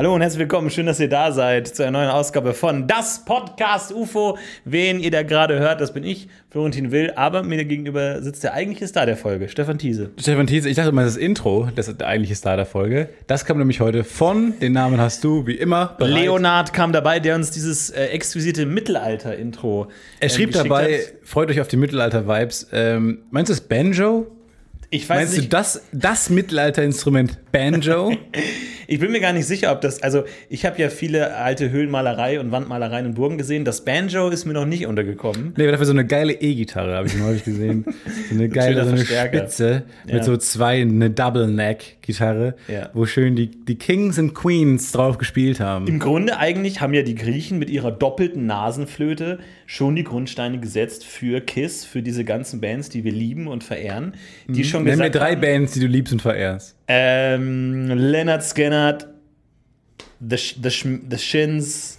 Hallo und herzlich willkommen. Schön, dass ihr da seid zu einer neuen Ausgabe von Das Podcast UFO. Wen ihr da gerade hört, das bin ich, Florentin Will. Aber mir gegenüber sitzt der eigentliche Star der Folge, Stefan Thiese. Stefan Thiese, ich dachte immer, das Intro, das ist der eigentliche Star der Folge. Das kam nämlich heute von, den Namen hast du, wie immer. Bereit. Leonard kam dabei, der uns dieses äh, exquisite Mittelalter-Intro. Er schrieb ähm, dabei, hat. freut euch auf die Mittelalter-Vibes. Ähm, meinst du das Banjo? Ich weiß Meinst nicht. du das, das Mittelalterinstrument Banjo? ich bin mir gar nicht sicher, ob das. Also, ich habe ja viele alte Höhlenmalerei und Wandmalereien in Burgen gesehen. Das Banjo ist mir noch nicht untergekommen. Nee, dafür so eine geile E-Gitarre habe ich mal häufig gesehen. So eine geile, so eine Spitze ja. mit so zwei, eine Double-Neck-Gitarre, ja. wo schön die, die Kings und Queens drauf gespielt haben. Im Grunde eigentlich haben ja die Griechen mit ihrer doppelten Nasenflöte schon die Grundsteine gesetzt für Kiss, für diese ganzen Bands, die wir lieben und verehren, die mhm. schon Nenn mir drei haben, Bands, die du liebst und verehrst. Ähm, Leonard Skinner, The, the, the Shins,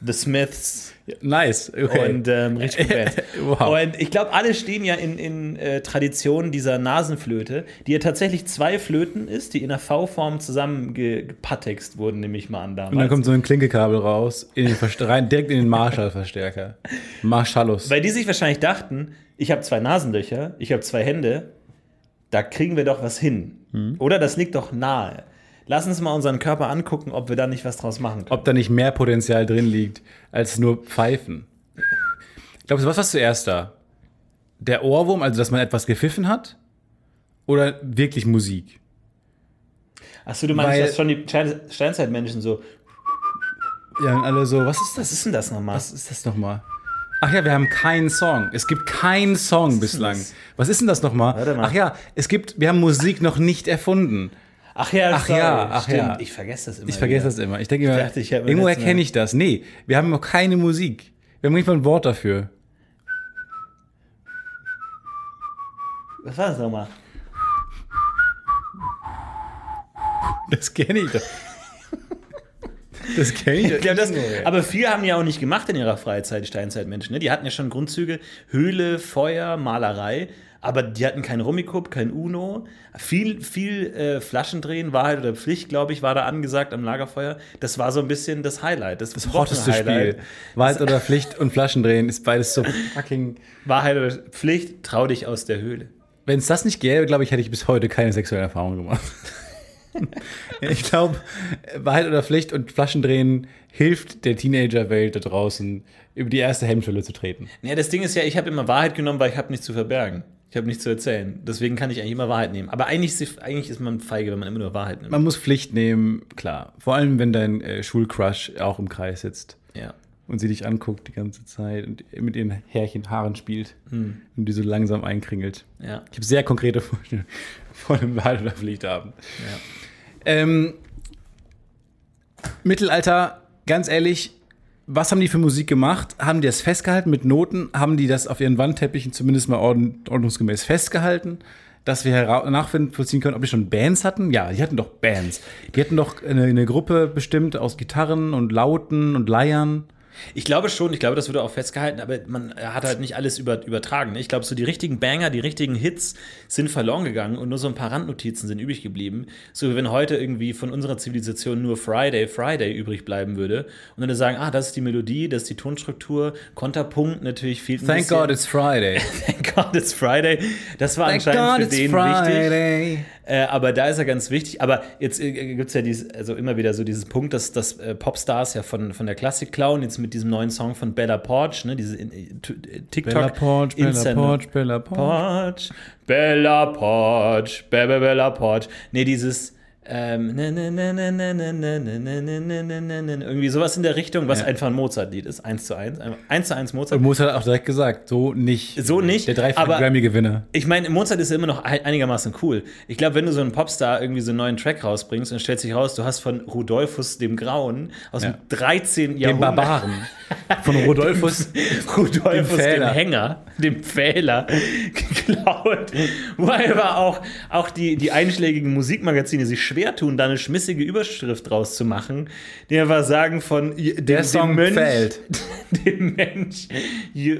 The Smiths. Nice, okay. Und ähm, richtig gut wow. Und ich glaube, alle stehen ja in, in äh, Traditionen dieser Nasenflöte, die ja tatsächlich zwei Flöten ist, die in der V-Form zusammengepattext wurden, nehme ich mal an damals. Und dann kommt so ein Klinkekabel raus, in rein, direkt in den Marshall-Verstärker. Marshallus. Weil die sich wahrscheinlich dachten, ich habe zwei Nasenlöcher, ich habe zwei Hände, da kriegen wir doch was hin. Hm. Oder das liegt doch nahe. Lass uns mal unseren Körper angucken, ob wir da nicht was draus machen können. Ob da nicht mehr Potenzial drin liegt, als nur Pfeifen. Glaubst du, was war zuerst da? Der Ohrwurm, also dass man etwas gepfiffen hat? Oder wirklich Musik? Achso, du meinst, Weil, dass schon die Steinzeitmenschen so. Ja, und alle so, was ist das? Was ist denn das nochmal? Was ist das nochmal? Ach ja, wir haben keinen Song. Es gibt keinen Song was bislang. Was ist denn das nochmal? Ach ja, es gibt, wir haben Musik noch nicht erfunden. Ach ja, ach sorry, ja, ach stimmt. ja. Ich vergesse das immer. Ich vergesse das immer. Ich denke immer, dachte, ich irgendwo erkenne ich das. Nee, wir haben noch keine Musik. Wir haben nicht mal ein Wort dafür. Was war das nochmal? Das kenne ich doch. Das kenne ich. ja, das, aber viele haben ja auch nicht gemacht in ihrer Freizeit, Steinzeitmenschen. Ne? Die hatten ja schon Grundzüge: Höhle, Feuer, Malerei. Aber die hatten kein Rummikub, kein Uno. Viel, viel äh, Flaschendrehen, Wahrheit oder Pflicht, glaube ich, war da angesagt am Lagerfeuer. Das war so ein bisschen das Highlight. Das, das hotteste Spiel. Wahrheit oder Pflicht und Flaschendrehen ist beides so fucking. Wahrheit oder Pflicht, trau dich aus der Höhle. Wenn es das nicht gäbe, glaube ich, hätte ich bis heute keine sexuelle Erfahrung gemacht. ich glaube, Wahrheit oder Pflicht und Flaschendrehen hilft der Teenagerwelt da draußen, über die erste Hemmschwelle zu treten. Ja, das Ding ist ja, ich habe immer Wahrheit genommen, weil ich habe nichts zu verbergen. Ich habe nichts zu erzählen. Deswegen kann ich eigentlich immer Wahrheit nehmen. Aber eigentlich ist, eigentlich ist man feige, wenn man immer nur Wahrheit nimmt. Man muss Pflicht nehmen, klar. Vor allem, wenn dein äh, Schulcrush auch im Kreis sitzt. Ja. Und sie dich anguckt die ganze Zeit und mit ihren Härchen Haaren spielt hm. und die so langsam einkringelt. Ja. Ich habe sehr konkrete Vorstellungen von einem Wahrheit oder Pflicht haben. Ja. Ähm, Mittelalter, ganz ehrlich, was haben die für Musik gemacht? Haben die das festgehalten mit Noten? Haben die das auf ihren Wandteppichen zumindest mal ordnungsgemäß festgehalten? Dass wir nachvollziehen können, ob die schon Bands hatten? Ja, die hatten doch Bands. Die hatten doch eine, eine Gruppe bestimmt aus Gitarren und Lauten und Leiern. Ich glaube schon, ich glaube, das wurde auch festgehalten, aber man hat halt nicht alles über, übertragen. Ne? Ich glaube, so die richtigen Banger, die richtigen Hits sind verloren gegangen und nur so ein paar Randnotizen sind übrig geblieben. So wie wenn heute irgendwie von unserer Zivilisation nur Friday, Friday übrig bleiben würde und dann sagen, ah, das ist die Melodie, das ist die Tonstruktur, Konterpunkt natürlich fehlt ein Thank bisschen. God it's Friday. Thank God it's Friday. Das war Thank anscheinend God für den Friday. wichtig. Äh, aber da ist er ganz wichtig. Aber jetzt äh, gibt es ja dieses, also immer wieder so dieses Punkt, dass, dass äh, Popstars ja von, von der Klassik klauen, jetzt mit diesem neuen Song von Bella Porch, ne, diese in, TikTok. Bella Porch, Bella Porch, Bella Porch. Bella Porch, Bella Bella Porch. Nee, dieses ähm, irgendwie sowas in der Richtung, was ja. einfach ein Mozart-Lied ist, eins zu eins, eins zu eins Mozart. Und Mozart hat auch direkt gesagt, so nicht. So nicht. Der dreifache Grammy-Gewinner. Ich meine, Mozart ist ja immer noch einigermaßen cool. Ich glaube, wenn du so einen Popstar irgendwie so einen neuen Track rausbringst und stellst dich raus, du hast von Rudolfus dem Grauen aus ja. dem 13. Jahrhundert. Dem Barbaren. Von Rudolfus. Rudolfus dem, dem Hänger, dem Pfähler, geklaut. Wo einfach auch, auch die, die einschlägigen Musikmagazine sich schwer tun, da eine schmissige Überschrift draus zu machen, die einfach sagen von dem, Der Song dem Mönch, fällt. dem Mensch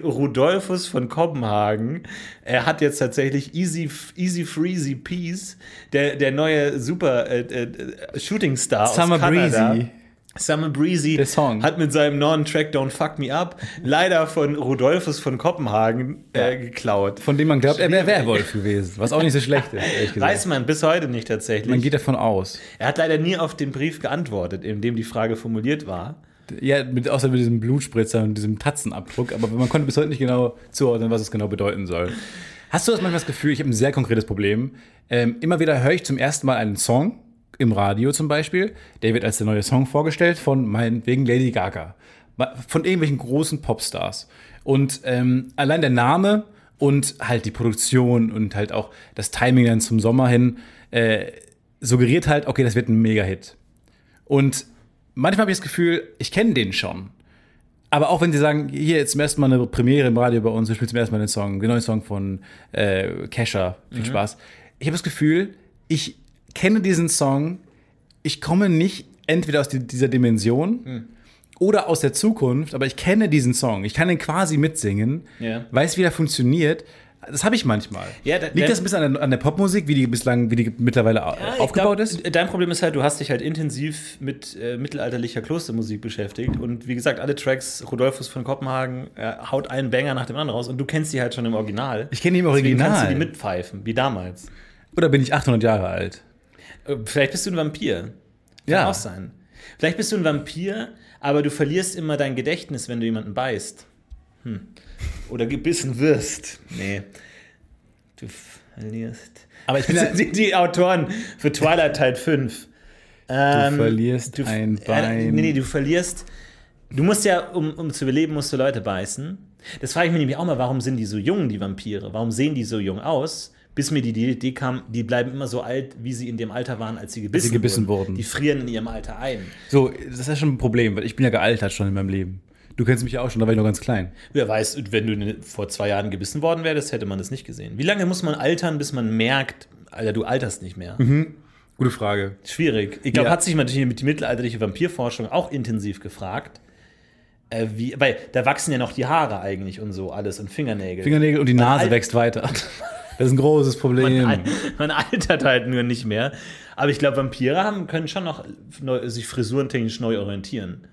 Rudolphus von Kopenhagen. Er hat jetzt tatsächlich Easy, Easy Freezy Peace, der, der neue super äh, äh, Shooting Star Summer aus Kanada. Breezy. Summer Breezy hat mit seinem neuen Track Don't Fuck Me Up leider von Rudolphus von Kopenhagen äh, geklaut. Von dem man glaubt, er wäre Werwolf gewesen. Was auch nicht so schlecht ist, ehrlich gesagt. Weiß man bis heute nicht tatsächlich. Man geht davon aus. er hat leider nie auf den Brief geantwortet, in dem die Frage formuliert war. Ja, mit, außer mit diesem Blutspritzer und diesem Tatzenabdruck, aber man konnte bis heute nicht genau zuordnen, was es genau bedeuten soll. Hast du das manchmal das Gefühl, ich habe ein sehr konkretes Problem. Ähm, immer wieder höre ich zum ersten Mal einen Song, im Radio zum Beispiel, der wird als der neue Song vorgestellt von meinetwegen Lady Gaga. Von irgendwelchen großen Popstars. Und ähm, allein der Name und halt die Produktion und halt auch das Timing dann zum Sommer hin äh, suggeriert halt, okay, das wird ein Mega-Hit. Und manchmal habe ich das Gefühl, ich kenne den schon. Aber auch wenn sie sagen, hier jetzt zum ersten Mal eine Premiere im Radio bei uns, wir spielen zum ersten Mal den Song, den neuen Song von äh, Kesha, viel Spaß. Ich habe das Gefühl, ich kenne diesen Song, ich komme nicht entweder aus die, dieser Dimension oder aus der Zukunft, aber ich kenne diesen Song. Ich kann ihn quasi mitsingen, Ja. weiß, wie er funktioniert. Das habe ich manchmal. Ja, da- Liegt da- das ein bisschen an der, an der Popmusik, wie die bislang, wie die mittlerweile Ja, aufgebaut glaub, ist? Dein Problem ist halt, du hast dich halt intensiv mit äh, mittelalterlicher Klostermusik beschäftigt und wie gesagt, alle Tracks, Rudolphus von Kopenhagen äh, haut einen Banger nach dem anderen raus und du kennst die halt schon im Original. Ich kenne die im Deswegen kannst du die Original. mitpfeifen, wie damals. Oder bin ich 800 Jahre alt? Äh, Vielleicht bist du ein Vampir. Kann Ja. auch sein. Vielleicht bist du ein Vampir, aber du verlierst immer dein Gedächtnis, wenn du jemanden beißt. Hm. Oder gebissen wirst. Nee. Du verlierst. Aber ich bin Das sind die, Autoren für Twilight Tide 5. Ähm, verlierst ein Äh, Bein. nee, nee, du verlierst. Du musst ja, um, um zu überleben, musst du Leute beißen. Das frage ich mich nämlich auch mal, warum sind die so jung, die Vampire? Warum sehen die so jung aus? Bis mir die Idee kam, die bleiben immer so alt, wie sie in dem Alter waren, als sie gebissen, gebissen wurden. Die frieren in ihrem Alter ein. So, das ist ja schon ein Problem, weil ich bin ja gealtert schon in meinem Leben. Du kennst mich ja auch schon, da war ich noch ganz klein. Wer weiß, wenn du vor zwei Jahren gebissen worden wärst, hätte man das nicht gesehen. Wie lange muss man altern, bis man merkt, Alter, du alterst nicht mehr? Gute Frage. Schwierig. Ich glaube, Ja. hat sich natürlich mit die mittelalterliche Vampirforschung auch intensiv gefragt. Äh, wie, weil da wachsen ja noch die Haare eigentlich und so alles und Fingernägel. Fingernägel und die Nase alt- wächst weiter. Das ist ein großes Problem. Man, man altert halt nur nicht mehr. Aber ich glaube, Vampire haben, können schon noch neu, sich frisurentechnisch neu orientieren.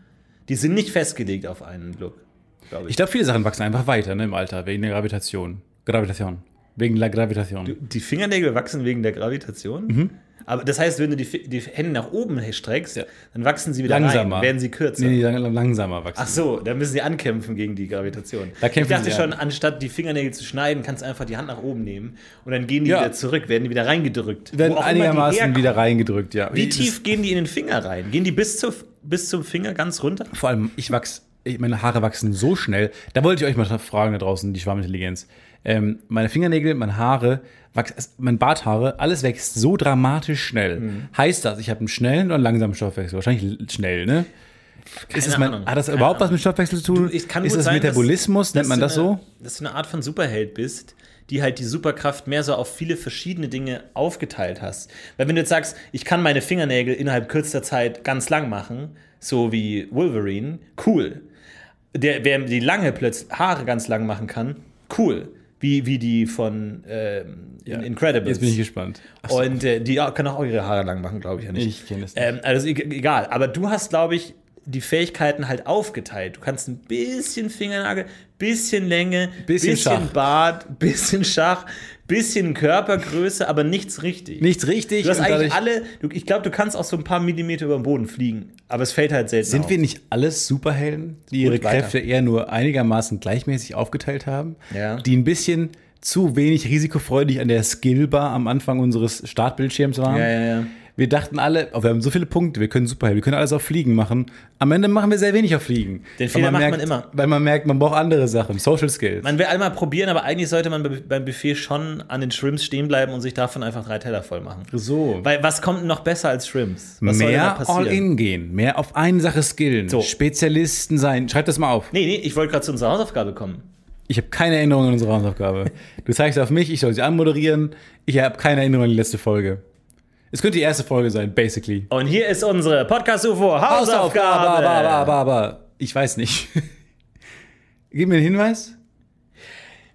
Die sind nicht festgelegt auf einen Look, glaube ich. Ich glaube, viele Sachen wachsen einfach weiter ne, im Alter, wegen der Gravitation. Gravitation. Wegen der Gravitation. Die Fingernägel wachsen wegen der Gravitation. Mhm. Aber das heißt, wenn du die, die Hände nach oben streckst, dann wachsen sie wieder Langsamer. rein, werden sie kürzer. Nee, nee, lang- langsamer wachsen. Ach so, da müssen sie ankämpfen gegen die Gravitation. Da kämpfen ich dachte schon, an. anstatt die Fingernägel zu schneiden, kannst du einfach die Hand nach oben nehmen und dann gehen die Ja. wieder zurück, werden die wieder reingedrückt. werden einigermaßen wieder reingedrückt, ja. Wie Das- tief gehen die in den Finger rein? Gehen die bis, zu, bis zum Finger ganz runter? Vor allem, ich wachs, ich, meine Haare wachsen so schnell. Da wollte ich euch mal fragen da draußen, die Schwarmintelligenz. Ähm, meine Fingernägel, meine Haare, wachs, mein Barthaare, alles wächst so dramatisch schnell. Mhm. Heißt das, ich habe einen schnellen oder einen langsamen Stoffwechsel? Wahrscheinlich schnell, ne? es mein, Ahnung. hat das Keine überhaupt was Ahnung. mit Stoffwechsel zu tun? Kann ist das sein, Metabolismus? dass- Nennt man du das so? eine, Dass du eine Art von Superheld bist, die halt die Superkraft mehr so auf viele verschiedene Dinge aufgeteilt hast. Weil wenn du jetzt sagst, ich kann meine Fingernägel innerhalb kürzester Zeit ganz lang machen, so wie Wolverine, cool. Der, wer die lange plötzlich Haare ganz lang machen kann, cool. Wie, wie die von ähm, in Incredibles. Jetzt bin ich gespannt. Und äh, die kann auch ihre Haare lang machen, glaube ich ja nicht. Ich kenn das nicht. Ähm, also egal. Aber du hast, glaube ich, die Fähigkeiten halt aufgeteilt. Du kannst ein bisschen Fingernagel, bisschen Länge, Bisschen bisschen, Schach. Bart, bisschen Schach, bisschen Körpergröße, aber nichts richtig. Nichts richtig. Du hast eigentlich alle, du, ich glaube, du kannst auch so ein paar Millimeter über den Boden fliegen, aber es fällt halt selten Sind auf. wir nicht alles Superhelden, die ihre. Kräfte eher nur einigermaßen gleichmäßig aufgeteilt haben? Ja. Die ein bisschen zu wenig risikofreudig an der Skillbar am Anfang unseres Startbildschirms waren? Ja, ja, ja. Wir dachten alle, oh, wir haben so viele Punkte, wir können Superhelden, wir können alles auf Fliegen machen. Am Ende machen wir sehr wenig auf Fliegen. Den Fehler macht man merkt, immer. Weil man merkt, man braucht andere Sachen, Social Skills. Man will einmal probieren, aber eigentlich sollte man be- beim Buffet schon an den Shrimps stehen bleiben und sich davon einfach drei Teller voll machen. so. Weil was kommt noch besser als Shrimps? Was mehr? All-In gehen, mehr auf eine Sache skillen, So. Spezialisten sein. Schreibt das mal auf. Nee, nee, ich wollte gerade zu unserer Hausaufgabe kommen. Ich habe keine Erinnerung an unsere Hausaufgabe. Du zeigst auf mich, ich soll sie anmoderieren. Ich habe keine Erinnerung an die letzte Folge. Es könnte die erste Folge sein, basically. Und hier ist unsere Podcast-UFO Hausaufgabe. aber, aber, aber, aber. Ich weiß nicht. Gib mir einen Hinweis.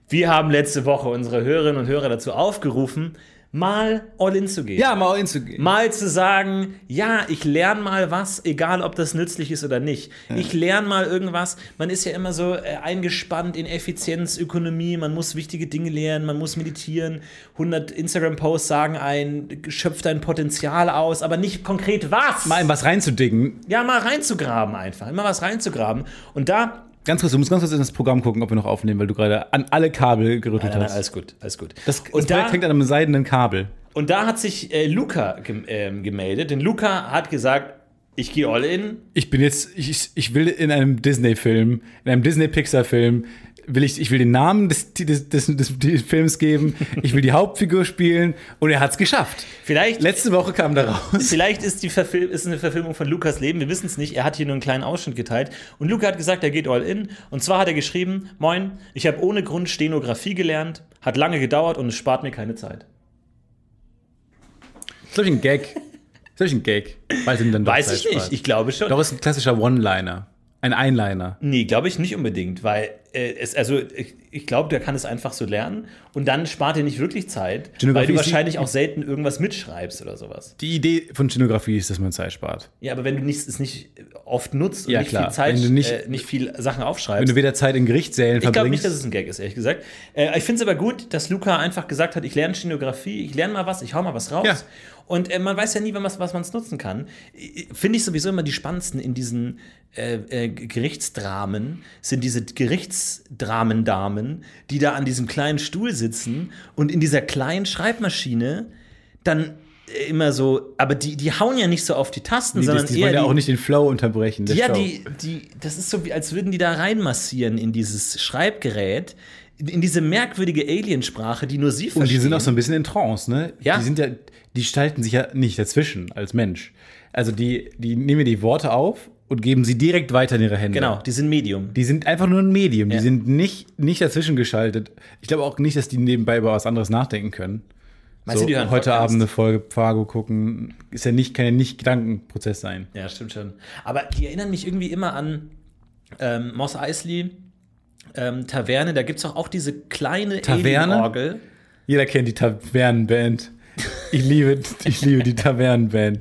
Wir haben letzte Woche unsere Hörerinnen und Hörer dazu aufgerufen, mal all in zu gehen. Ja, mal in zu gehen. Mal zu sagen, ja, ich lerne mal was, egal ob das nützlich ist oder nicht. Ich lerne mal irgendwas. Man ist ja immer so äh, eingespannt in Effizienz, Ökonomie, man muss wichtige Dinge lernen, man muss meditieren. 100 Instagram-Posts sagen ein, schöpft dein Potenzial aus, aber nicht konkret was. Mal in was reinzudicken. ja, mal reinzugraben einfach, immer was reinzugraben. Und da Ganz kurz, du musst ganz kurz in das Programm gucken, ob wir noch aufnehmen, weil du gerade an alle Kabel gerüttelt Nein, nein, hast. alles gut, alles gut. Das, das und, da, hängt an einem seidenen Kabel. und da hat sich äh, Luca gem ähm, gemeldet, denn Luca hat gesagt, ich gehe all in. Ich bin jetzt, ich, ich will in einem Disney-Film, in einem Disney-Pixar-Film, will ich, ich will den Namen des, des, des, des, Films geben, ich will die Hauptfigur spielen und er hat es geschafft. Vielleicht, Letzte Woche kam da raus. vielleicht ist, die Verfil ist eine Verfilmung von Lukas Leben, wir wissen es nicht. Er hat hier nur einen kleinen Ausschnitt geteilt. Und Luca hat gesagt, er geht all in. Und zwar hat er geschrieben: Moin, ich habe ohne Grund Stenografie gelernt, hat lange gedauert und es spart mir keine Zeit. Ist, glaube ich, ein Gag. Ist, ich, ein Gag. Dann doch Weiß ich nicht, ich glaube schon. Doch, ist ein klassischer One-Liner. Ein Einliner. Nee, glaube ich nicht unbedingt, weil äh, es, also ich, ich glaube, der kann es einfach so lernen und dann spart er nicht wirklich Zeit, weil du ist die- wahrscheinlich auch selten irgendwas mitschreibst oder sowas. Die Idee von Stenografie ist, dass man Zeit spart. Ja, aber wenn du nicht, es nicht oft nutzt und Ja, nicht klar. viel Zeit, Wenn du nicht- äh, nicht viel Sachen aufschreibst. Wenn du weder Zeit in Gerichtssälen ich glaube verbringst. nicht, dass es ein Gag ist, ehrlich gesagt. Äh, ich finde es aber gut, dass Luca einfach gesagt hat, ich lerne Stenografie, ich lerne mal was, ich hau mal was raus. Ja. Und äh, man weiß ja nie, was, was man es nutzen kann. Finde ich sowieso immer die spannendsten in diesen äh, äh, Gerichtsdramen, sind diese Gerichtsdramendamen, die da an diesem kleinen Stuhl sitzen und in dieser kleinen Schreibmaschine dann äh, immer so, aber die, die hauen ja nicht so auf die Tasten, die, sondern die, die eher wollen ja auch nicht den Flow unterbrechen. ja, Show. die, die, das ist so wie, als würden die da reinmassieren in dieses Schreibgerät, in, in diese merkwürdige Aliensprache, die nur sie verstehen. Und die sind auch so ein bisschen in Trance, ne? Ja. Die sind ja, die schalten sich ja nicht dazwischen als Mensch. Also die, die nehmen die Worte auf und geben sie direkt weiter in ihre Hände. Genau, die sind Medium. Die sind einfach nur ein Medium. Ja. Die sind nicht, nicht dazwischen geschaltet. Ich glaube auch nicht, dass die nebenbei über was anderes nachdenken können. Meinst so, du, die hören heute Podcast? Abend eine Folge Fargo gucken, ist ja nicht, kann ja nicht Gedankenprozess sein. Ja, stimmt schon. Aber die erinnern mich irgendwie immer an ähm, Moss Eisley, ähm, Taverne. Da gibt es auch, auch diese kleine Taverne? Alien-Orgel. Jeder kennt die Tavernenband. Ich liebe, ich liebe die Tavernenband.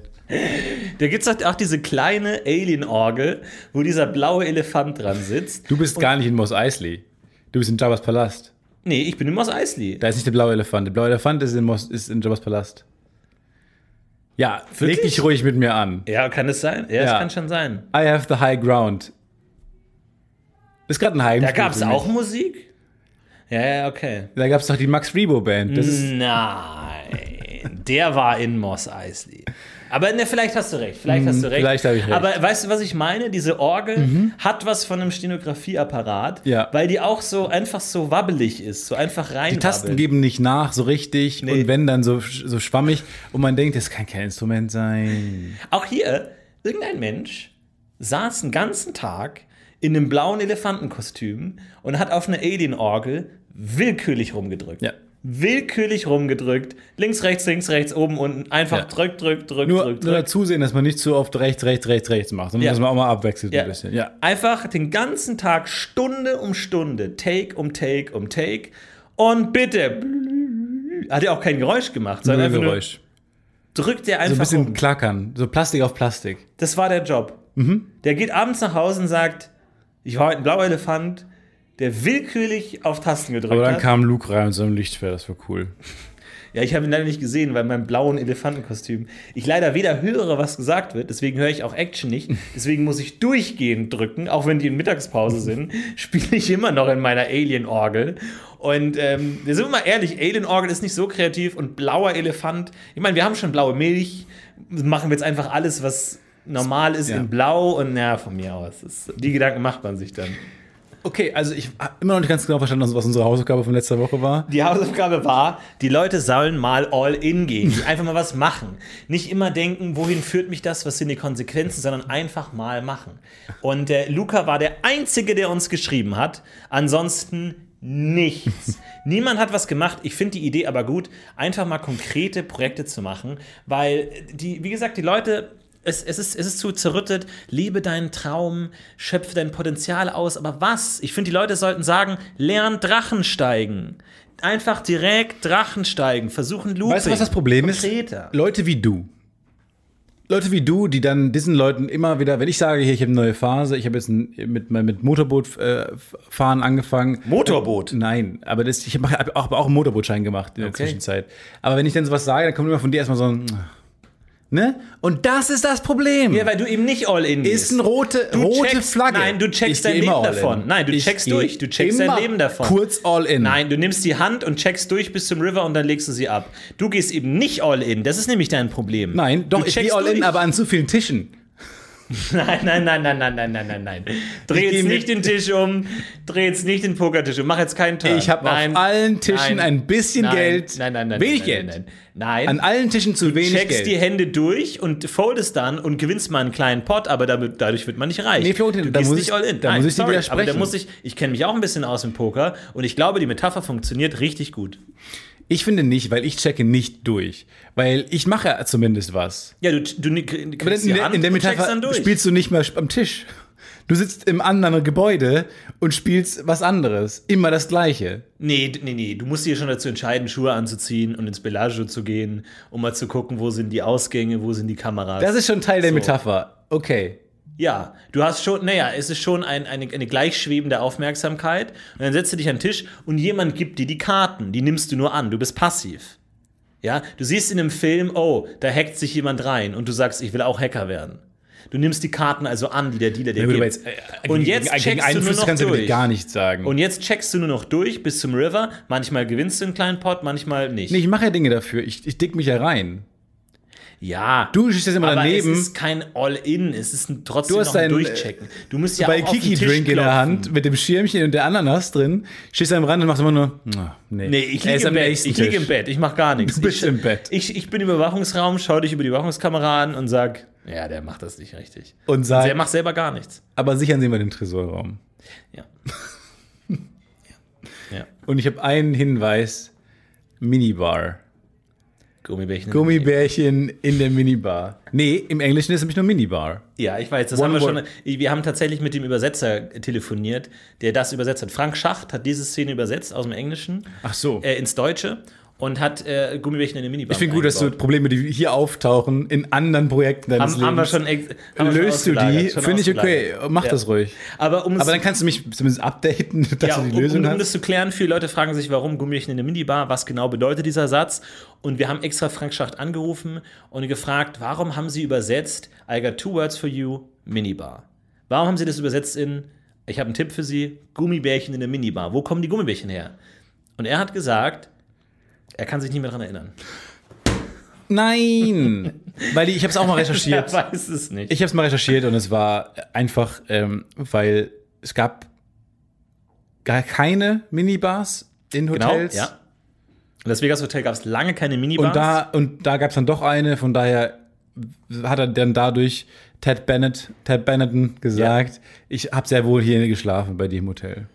Da gibt es auch diese kleine Alien-Orgel, wo dieser blaue Elefant dran sitzt. Du bist gar nicht in Mos Eisley. Du bist in Jabba's Palast. Nee, ich bin in Moss Eisley. Da ist nicht der blaue Elefant. Der blaue Elefant ist in, Mos, ist in Jabba's Palast. Ja, leg Wirklich? dich ruhig mit mir an. Ja, kann es sein? Ja, das Ja. kann schon sein. I have the high ground. Ist gerade ein Heim. Da gab es auch Musik? Ja, ja, okay. Da gab es doch die Max Rebo Band. Das Nein, der war in Moss Eisley. Aber ne, vielleicht hast du recht, vielleicht hast du recht. Hm, vielleicht habe ich recht. Mhm. Aber weißt du, was ich meine? Diese Orgel hat was von einem Stenografieapparat, Ja. weil die auch so einfach so wabbelig ist, so einfach rein. die Tasten geben nicht nach so richtig Nee. und wenn dann so, so schwammig und man denkt, das kann kein Instrument sein. Auch hier, irgendein Mensch saß den ganzen Tag in einem blauen Elefantenkostüm und hat auf einer Alien-Orgel willkürlich rumgedrückt. Ja. Willkürlich rumgedrückt. Links, rechts, links, rechts, oben, unten. Einfach Ja. drück, drück, drück, Nur, drück, nur dazu sehen, dass man nicht so oft rechts, rechts, rechts, rechts macht, sondern Ja. dass man auch mal abwechselt Ja. ein bisschen. Ja. Einfach den ganzen Tag Stunde um Stunde, Take um Take um Take. Und bitte. Hat er auch kein Geräusch gemacht, sondern Nur einfach Geräusch. nur drückt er So ein einfach bisschen rum. klackern. So Plastik auf Plastik. Das war der Job. Der geht abends nach Hause und sagt, ich war heute ein blauer Elefant, der willkürlich auf Tasten gedrückt Aber dann hat. kam Luke rein mit so einem Lichtschwert, das war cool. Ja, ich habe ihn leider nicht gesehen, weil in meinem blauen Elefantenkostüm ich leider weder höre, was gesagt wird, deswegen höre ich auch Action nicht. Deswegen muss ich durchgehend drücken, auch wenn die in Mittagspause sind, spiele ich immer noch in meiner Alien-Orgel. Und ähm, wir sind mal ehrlich, Alien-Orgel ist nicht so kreativ und blauer Elefant, ich meine, wir haben schon blaue Milch, machen wir jetzt einfach alles, was normal ist, Ja. in blau und naja, von mir aus. Das, die Gedanken macht man sich dann. Okay, also ich habe immer noch nicht ganz genau verstanden, was unsere Hausaufgabe von letzter Woche war. Die Hausaufgabe war, die Leute sollen mal all in gehen, einfach mal was machen. Nicht immer denken, wohin führt mich das, was sind die Konsequenzen, sondern einfach mal machen. Und der Luca war der Einzige, der uns geschrieben hat. Ansonsten nichts. Niemand hat was gemacht. Ich finde die Idee aber gut, einfach mal konkrete Projekte zu machen, weil die, wie gesagt, die Leute. Es, es, ist, es ist zu zerrüttet, liebe deinen Traum, schöpfe dein Potenzial aus, aber was? Ich finde, die Leute sollten sagen, lern Drachensteigen. Einfach direkt Drachensteigen, versuchen Looping. Weißt du, was das Problem Konkreter. ist? Leute wie du. Leute wie du, die dann diesen Leuten immer wieder, wenn ich sage, hier, ich habe eine neue Phase, ich habe jetzt ein, mit, mit Motorbootfahren angefangen. Motorboot? Nein, aber das, ich habe hab auch, hab auch einen Motorbootschein gemacht in der Okay. Zwischenzeit. Aber wenn ich dann sowas sage, dann kommt immer von dir erstmal so ein. Ne? Und das ist das Problem. Ja, weil du eben nicht all in ist gehst. eine rote, Du rote checkst- Flagge. Nein, du checkst dein Leben davon. Nein, du Ich checkst durch. Du checkst dein Leben davon. Kurz all in. Nein, du nimmst die Hand und checkst durch bis zum River und dann legst du sie ab. Du gehst eben nicht all in. Das ist nämlich dein Problem. Nein, doch, du ich gehe all in, durch. aber an zu vielen Tischen. Nein, nein, nein, nein, nein, nein, nein, nein, nein. Dreh jetzt nicht den Tisch um. Dreh jetzt nicht den Pokertisch um. Mach jetzt keinen Turn. Ich habe auf allen Tischen nein, ein bisschen nein, Geld. Nein, nein, nein. Wenig nein, Geld. Nein, nein. An allen Tischen zu wenig checkst Geld. die Hände durch und foldest dann und gewinnst mal einen kleinen Pot, aber damit, dadurch wird man nicht reich. Nee, Florentin, du da gehst muss nicht ich- all in. da muss ich dir sorry, aber widersprechen. da muss ich, ich kenne mich auch ein bisschen aus im Poker und ich glaube, die Metapher funktioniert richtig gut. Ich finde nicht, weil ich checke nicht durch. Weil ich mache ja zumindest was. Ja, du, du ni- kriegst in, der, Hand in der Metapher spielst du nicht mal am Tisch. Du sitzt im anderen Gebäude und spielst was anderes. Immer das Gleiche. Nee, nee, nee, du musst dir schon dazu entscheiden, Schuhe anzuziehen und ins Bellagio zu gehen, um mal zu gucken, wo sind die Ausgänge, wo sind die Kameras. Das ist schon Teil der So. Metapher. Okay. Ja, du hast schon, naja, es ist schon ein, eine, eine gleichschwebende Aufmerksamkeit. Und dann setzt du dich an den Tisch und jemand gibt dir die Karten. Die nimmst du nur an. Du bist passiv. Ja, du siehst in einem Film, oh, da hackt sich jemand rein und du sagst, ich will auch Hacker werden. Du nimmst die Karten also an, die der Dealer dir Ja, gibt. jetzt, äh, und gegen- jetzt gegen checkst einen du nur noch kannst du durch. bitte gar nichts sagen. Und jetzt checkst du nur noch durch bis zum River. Manchmal gewinnst du einen kleinen Pot, manchmal nicht. nee, ich mache ja Dinge dafür. Ich, ich dick mich ja rein. Ja. Du stehst jetzt immer aber daneben. es ist kein All-In, es ist ein, trotzdem Du hast noch ein dein, Durchchecken. Du musst ja bei auch auf den Tisch Kiki-Drink in der klopfen. Hand mit dem Schirmchen und der Ananas drin, stehst du am Rand und machst immer nur, ah, nee. Nee, ich liege im Bett. Ich Tisch. im Bett. Ich mache gar nichts. Du bist ich, im Bett. Ich, ich bin im Überwachungsraum, schau dich über die Überwachungskamera an und sag, ja, der macht das nicht richtig. Und sag, macht selber gar nichts. aber sichern Sie mal den Tresorraum. Ja. ja. ja. Und ich habe einen Hinweis: Minibar. Gummibärchen. Gummibärchen in der Minibar. Nee, im Englischen ist es nämlich nur Minibar. Ja, ich weiß, das One haben wir schon. Wir haben tatsächlich mit dem Übersetzer telefoniert, der das übersetzt hat. Frank Schacht hat diese Szene übersetzt aus dem Englischen Ach so. äh, ins Deutsche und hat äh, Gummibärchen in der Minibar. ich finde gut, dass du Probleme, die hier auftauchen, in anderen Projekten deines haben, haben wir Lebens, schon haben wir schon löst du die. Finde ich okay. Mach Ja. das ruhig. Aber, um Aber dann kannst du mich zumindest updaten, dass ja, du um, die um, Lösung um hast. das zu klären, viele Leute fragen sich, warum Gummibärchen in der Minibar, was genau bedeutet dieser Satz? Und wir haben extra Frank Schacht angerufen und gefragt, warum haben sie übersetzt, I got two words for you, Minibar? Warum haben sie das übersetzt in, ich habe einen Tipp für sie, Gummibärchen in der Minibar? Wo kommen die Gummibärchen her? Und er hat gesagt, er kann sich nicht mehr daran erinnern. Nein! Weil ich habe es auch mal recherchiert. Er weiß es nicht. Ich habe es mal recherchiert und es war einfach, ähm, weil es gab gar keine Minibars in genau, Hotels. ja. In das Vegas Hotel gab es lange keine Minibars. Und da, und da gab es dann doch eine, von daher hat er dann dadurch Ted Bennett, Ted Benetton gesagt, ich habe sehr wohl hier geschlafen bei im Hotel.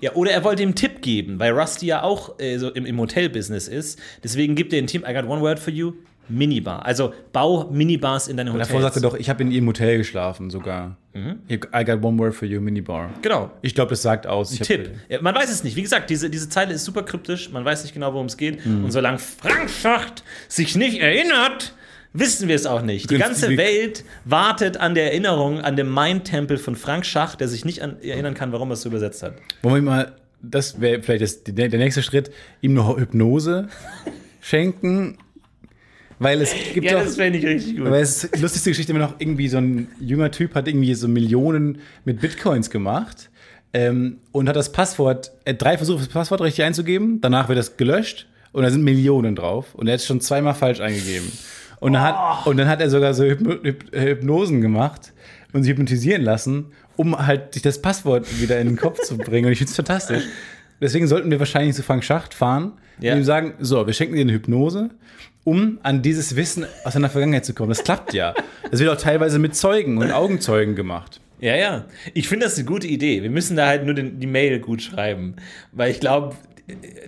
Ja, oder er wollte ihm einen Tipp geben, weil Rusty ja auch äh, so im, im Hotel-Business ist. Deswegen gibt er den Tipp, I got one word for you, Minibar. Also bau Minibars in deine Hotels. Davor sagte er doch, ich habe in ihrem Hotel geschlafen sogar. Mhm. I got one word for you, Minibar. Genau. Ich glaube, das sagt aus. Ich hab- Tipp. Ja, man weiß es nicht. Wie gesagt, diese, diese Zeile ist super kryptisch. Man weiß nicht genau, worum es geht. Mhm. Und solange Frank Schacht sich nicht erinnert, wissen wir es auch nicht. Die ganze Welt wartet an der Erinnerung, an dem Mind-Tempel von Frank Schacht, der sich nicht an, erinnern kann, warum er es so übersetzt hat. Wollen wir mal, das wäre vielleicht das, der, der nächste Schritt, ihm eine Hypnose schenken. Weil es gibt Ja, das fände ich richtig gut. Aber es ist die lustigste Geschichte immer noch irgendwie so ein junger Typ hat irgendwie so Millionen mit Bitcoins gemacht ähm, und hat das Passwort, er hat drei Versuche, das Passwort richtig einzugeben, danach wird das gelöscht und da sind Millionen drauf und er hat es schon zweimal falsch eingegeben. Und dann, hat, und dann hat er sogar so Hypno Hyp Hypnosen gemacht und sich hypnotisieren lassen, um halt sich das Passwort wieder in den Kopf zu bringen. Und ich finde es fantastisch. Deswegen sollten wir wahrscheinlich zu Frank Schacht fahren Ja. und ihm sagen, so, wir schenken dir eine Hypnose, um an dieses Wissen aus seiner Vergangenheit zu kommen. Das klappt ja. Das wird auch teilweise mit Zeugen und Augenzeugen gemacht. Ja, ja. Ich finde das eine gute Idee. Wir müssen da halt nur den, die Mail gut schreiben. Weil ich glaube,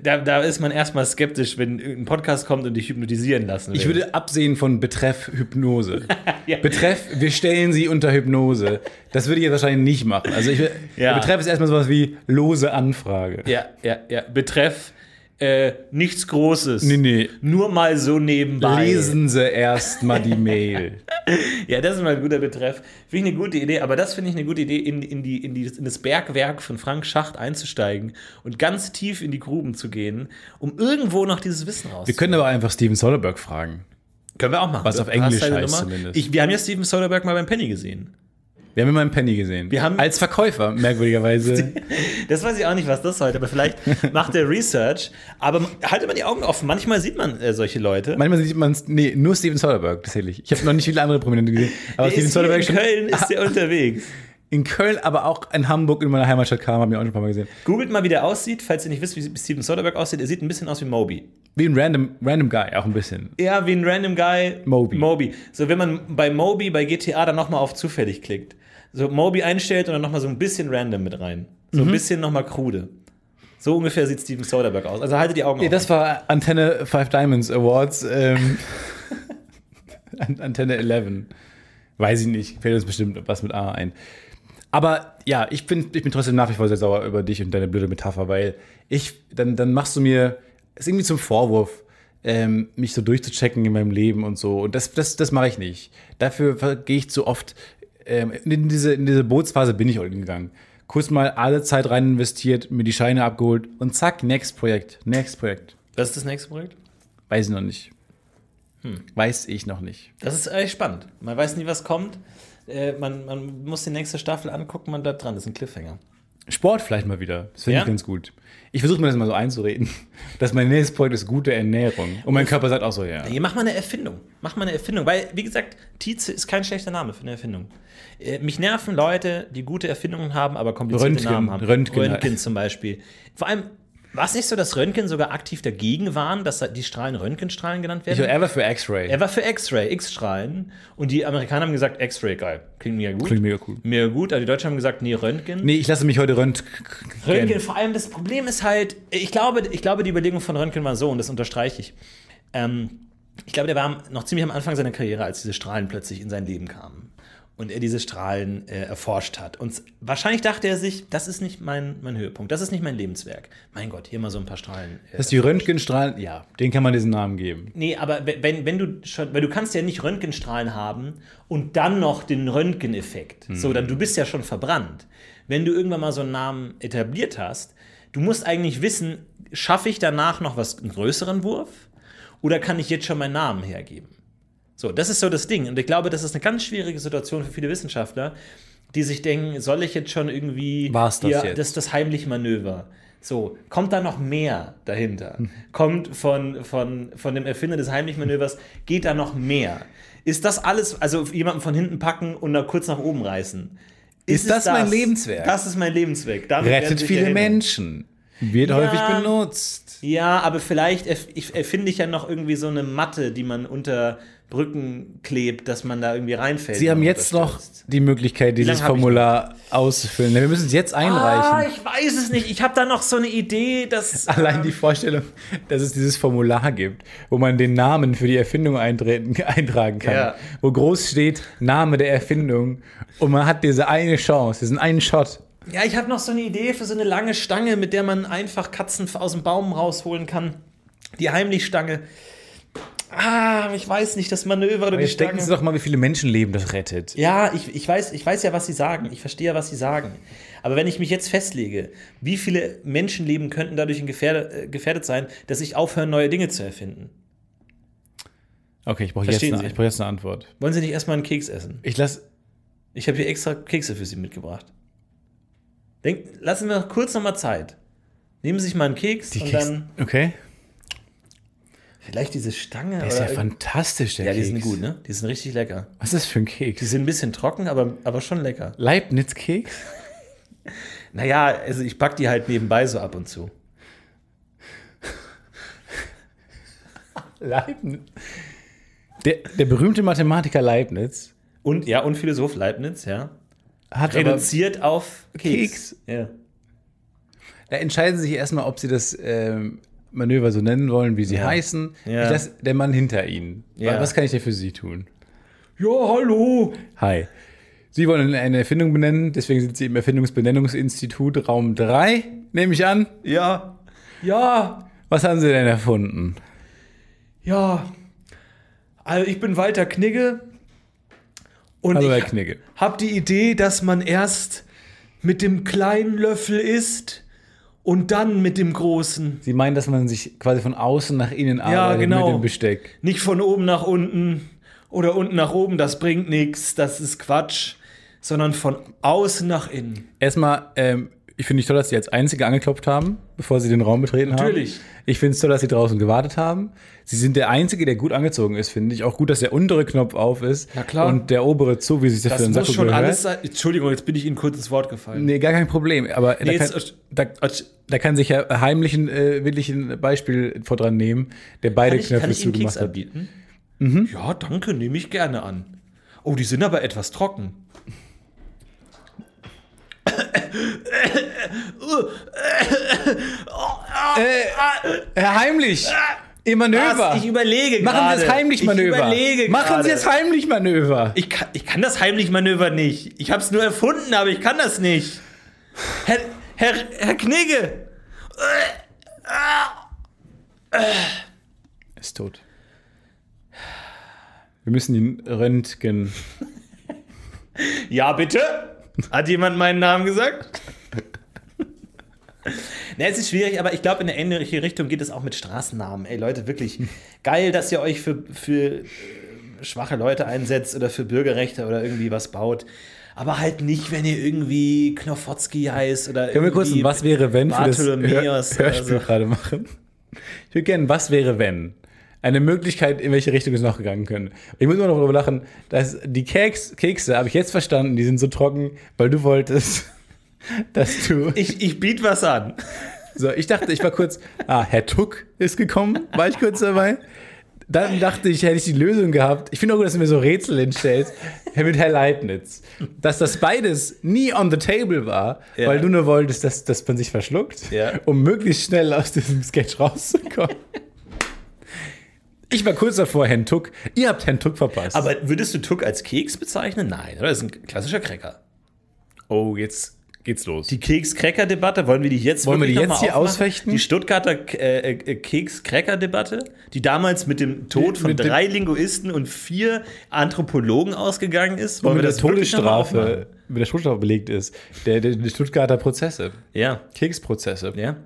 da, da ist man erstmal skeptisch, wenn ein Podcast kommt und dich hypnotisieren lassen will. Ich würde absehen von Betreff Hypnose. Ja. Betreff, wir stellen sie unter Hypnose. Das würde ich jetzt wahrscheinlich nicht machen. Also ich, Ja. Betreff ist erstmal sowas wie lose Anfrage. Ja, ja, ja. Betreff äh, nichts Großes. Nee, nee. Nur mal so nebenbei. Lesen Sie erst mal die Mail. Ja, das ist mal ein guter Betreff. Finde ich eine gute Idee, aber das finde ich eine gute Idee, in, in, die, in, die, in das Bergwerk von Frank Schacht einzusteigen und ganz tief in die Gruben zu gehen, um irgendwo noch dieses Wissen Wir rauszufinden. können aber einfach Steven Soderbergh fragen. Können wir auch machen. Was auf Englisch heißt Nummer. zumindest. Ich, wir haben ja Steven Soderbergh mal beim Penny gesehen. Wir haben immer einen Penny gesehen. Wir haben- Als Verkäufer, merkwürdigerweise. Das weiß ich auch nicht, was das sollte, aber vielleicht macht er Research. Aber haltet mal die Augen offen. Manchmal sieht man äh, solche Leute. Manchmal sieht man es, nee, nur Steven Soderbergh tatsächlich. Ich habe noch nicht viele andere Prominente gesehen. Aber Der Steven Soderbergh in schon Köln ist der unterwegs. in Köln, aber auch in Hamburg in meiner Heimatstadt kam, haben wir auch schon ein paar Mal gesehen. Googelt mal, wie der aussieht, falls ihr nicht wisst, wie Steven Soderbergh aussieht. Er sieht ein bisschen aus wie Moby. Wie ein random, random Guy, auch ein bisschen. Ja, wie ein random Guy. Moby. Moby. So, wenn man bei Moby, bei GTA dann nochmal auf zufällig klickt. So Moby einstellt und dann nochmal so ein bisschen random mit rein. So ein bisschen nochmal krude. So ungefähr sieht Steven Soderbergh aus. Also haltet die Augen Nee, offen. das war Antenne 5 Diamonds Awards. Ähm, An- Antenne 11. Weiß ich nicht. Fällt uns bestimmt was mit A ein. Aber ja, ich bin, ich bin trotzdem nach wie vor sehr sauer über dich und deine blöde Metapher, weil ich, dann, dann machst du mir, ist irgendwie zum Vorwurf, ähm, mich so durchzuchecken in meinem Leben und so. Und das, das, das mache ich nicht. Dafür gehe ich zu oft, ähm, in, diese, in diese Bootsphase bin ich auch gegangen. Kurz mal alle Zeit rein investiert, mir die Scheine abgeholt und zack, next Projekt, next Projekt. Was ist das nächste Projekt? Weiß ich noch nicht. Weiß ich noch nicht. Das ist echt spannend. Man weiß nie, was kommt. Äh, man, man muss die nächste Staffel angucken, man bleibt dran. Das ist ein Cliffhanger. Sport vielleicht mal wieder. Das finde Ja? ich ganz gut. Ich versuche mir das mal so einzureden, dass mein nächstes Projekt ist gute Ernährung. Und mein Körper sagt auch so, ja. Hier, mach mal eine Erfindung. Mach mal eine Erfindung. Weil, wie gesagt, Tietze ist kein schlechter Name für eine Erfindung. Äh, mich nerven Leute, die gute Erfindungen haben, aber komplizierte Röntgen, Namen haben. Röntgen. Röntgen zum Beispiel. Vor allem, war es nicht so, dass Röntgen sogar aktiv dagegen waren, dass die Strahlen Röntgenstrahlen genannt Ich werden? war ever für X-Ray. er war für X-Ray, X-Strahlen. Und die Amerikaner haben gesagt, X-Ray, geil. Klingt mega gut. Klingt mega cool. Mega gut. Aber die Deutschen haben gesagt, nee, Röntgen. Nee, ich lasse mich heute röntgen. Röntgen, vor allem das Problem ist halt, ich glaube, ich glaube, die Überlegung von Röntgen war so, und das unterstreiche ich. Ähm, ich glaube, der war noch ziemlich am Anfang seiner Karriere, als diese Strahlen plötzlich in sein Leben kamen. Und er diese Strahlen äh, erforscht hat. Und wahrscheinlich dachte er sich, das ist nicht mein, mein Höhepunkt, das ist nicht mein Lebenswerk. Mein Gott, hier mal so ein paar Strahlen. Äh, Dass die Röntgenstrahlen, ja, denen kann man diesen Namen geben. Nee, aber we- wenn, wenn du schon, weil du kannst ja nicht Röntgenstrahlen haben und dann noch den Röntgeneffekt. So, dann du bist ja schon verbrannt. Wenn du irgendwann mal so einen Namen etabliert hast, du musst eigentlich wissen, schaffe ich danach noch was, einen größeren Wurf? Oder kann ich jetzt schon meinen Namen hergeben? So, das ist so das Ding. Und ich glaube, das ist eine ganz schwierige Situation für viele Wissenschaftler, die sich denken, soll ich jetzt schon irgendwie War's das hier, jetzt? das ist das heimliche Manöver. So, kommt da noch mehr dahinter? Kommt von, von, von dem Erfinder des Heimlichmanövers, geht da noch mehr? Ist das alles, also jemanden von hinten packen und da kurz nach oben reißen? Ist es das mein Lebenswerk? Das ist mein Lebenswerk. Damit Rettet viele erinnern. Menschen. Wird Ja. häufig benutzt. Ja, aber vielleicht erf ich- erfinde ich ja noch irgendwie so eine Matte, die man unter Brücken klebt, dass man da irgendwie reinfällt. Sie haben jetzt noch die Möglichkeit, dieses Formular auszufüllen. Wir müssen es jetzt Ah, einreichen. ich weiß es nicht. Ich habe da noch so eine Idee, dass. Allein die Vorstellung, dass es dieses Formular gibt, wo man den Namen für die Erfindung eintreten, eintragen kann. Ja. Wo groß steht Name der Erfindung und man hat diese eine Chance, diesen einen Shot. Ja, ich habe noch so eine Idee für so eine lange Stange, mit der man einfach Katzen aus dem Baum rausholen kann. Die Heimlichstange. Ah, ich weiß nicht, das Manöver oder die Jetzt denken. Sie doch mal, wie viele Menschenleben das rettet. Ja, ich, ich, weiß, ich weiß ja, was Sie sagen. Ich verstehe ja, was Sie sagen. Aber wenn ich mich jetzt festlege, wie viele Menschenleben könnten dadurch in gefährdet, äh, gefährdet sein, dass ich aufhöre, neue Dinge zu erfinden? Okay, ich brauche jetzt, eine- ich brauch jetzt eine Antwort. Wollen Sie nicht erstmal einen Keks essen? Ich lasse. Ich habe hier extra Kekse für Sie mitgebracht. Denk, lassen wir kurz nochmal Zeit. Nehmen Sie sich mal einen Keks und dann Okay. Vielleicht diese Stange. Der ist ja fantastisch, der ja, die Keks. sind gut, ne? Die sind richtig lecker. Was ist das für ein Die Keks? sind ein bisschen trocken, aber, aber schon lecker. Leibniz-Keks? Naja, also ich pack die halt nebenbei so ab und zu. Leibniz. Der, der berühmte Mathematiker Leibniz Und ja, und Philosoph Leibniz, ja. Hat reduziert auf Keks. Keks. Ja. da entscheiden sie sich erstmal, ob sie das ähm, Manöver so nennen wollen, wie sie Ja. heißen. Ja. Ich lass, der Mann hinter ihnen. Ja. Was kann ich denn für Sie tun? ja, hallo. Hi. Sie wollen eine Erfindung benennen, deswegen sind Sie im Erfindungsbenennungsinstitut Raum 3, nehme ich an. Ja. Ja. Was haben Sie denn erfunden? Ja. Also ich bin Walter Knigge. Und Hallo, ich habe die Idee, dass man erst mit dem kleinen Löffel isst und dann mit dem großen. Sie meinen, dass man sich quasi von außen nach innen Ja, arbeitet genau. mit dem Besteck. Nicht von oben nach unten oder unten nach oben, das bringt nichts, das ist Quatsch, sondern von außen nach innen. Erstmal, ähm, ich finde es toll, dass Sie als Einzige angeklopft haben, bevor Sie den Raum betreten haben. Natürlich. Ich finde es toll, dass Sie draußen gewartet haben. Sie sind der Einzige, der gut angezogen ist, finde ich. Auch gut, dass der untere Knopf auf ist. Na klar. Und der obere zu, wie sich das, Das für muss Sakko schon gehört. alles sein. Entschuldigung, jetzt bin ich Ihnen kurz ins Wort gefallen. Nee, gar kein Problem. Aber Nee, da, kann, da, da kann sich ja heimlich ein äh, wirklich ein Beispiel vor dran nehmen, der beide Kann ich, Knöpfe kann ich Ihnen Keks zugemacht hat. anbieten? Mhm. Ja, danke, nehme ich gerne an. Oh, die sind aber etwas trocken. Herr Heimlich! Ihr Manöver! Was? Ich überlege Machen. Sie das Heimlich-Manöver! Ich überlege Machen gerade. Sie das Heimlich-Manöver! Ich kann, ich kann das Heimlich-Manöver nicht. Ich habe es nur erfunden, aber ich kann das nicht. Herr, Herr, Herr Knigge! Ist tot. Wir müssen ihn röntgen. Ja, bitte? Hat jemand meinen Namen gesagt? Ne, es ist schwierig, aber ich glaube, in eine ähnliche Richtung geht es auch mit Straßennamen. Ey, Leute, wirklich geil, dass ihr euch für, für äh, schwache Leute einsetzt oder für Bürgerrechte oder irgendwie was baut. Aber halt nicht, wenn ihr irgendwie Knofotzki heißt oder Können wir kurz ein Was wäre wenn für das Bartholomäus Hör Hörspiel so. gerade machen? Ich würde gerne Was wäre wenn? Eine Möglichkeit, in welche Richtung es noch gegangen könnte. Ich muss immer noch darüber lachen, dass die Keks, Kekse, habe ich jetzt verstanden, die sind so trocken, weil du wolltest, dass du. Ich, ich biete was an. So, ich dachte, ich war kurz, ah, Herr Tuck ist gekommen, war ich kurz dabei. Dann dachte ich, hätte ich die Lösung gehabt. Ich finde auch gut, dass du mir so Rätsel hinstellst mit Herr Leibniz. Dass das beides nie on the table war, Ja. weil du nur wolltest, dass, dass man sich verschluckt, Ja. um möglichst schnell aus diesem Sketch rauszukommen. Ich war kurz davor, Herrn Tuck. Ihr habt Herrn Tuck verpasst. Aber würdest du Tuck als Keks bezeichnen? Nein, oder? Das ist ein klassischer Cracker. oh, jetzt geht's los. Die Keks-Cracker-Debatte, wollen wir die jetzt Wollen wir die jetzt hier aufmachen? ausfechten? Die Stuttgarter äh, äh, Keks-Cracker-Debatte, die damals mit dem Tod von Mit drei Linguisten und vier Anthropologen ausgegangen ist. Wollen mit wir der das? Todesstrafe, mit der Todesstrafe belegt ist. Der, der, die Stuttgarter Prozesse. Ja, Keksprozesse. ja.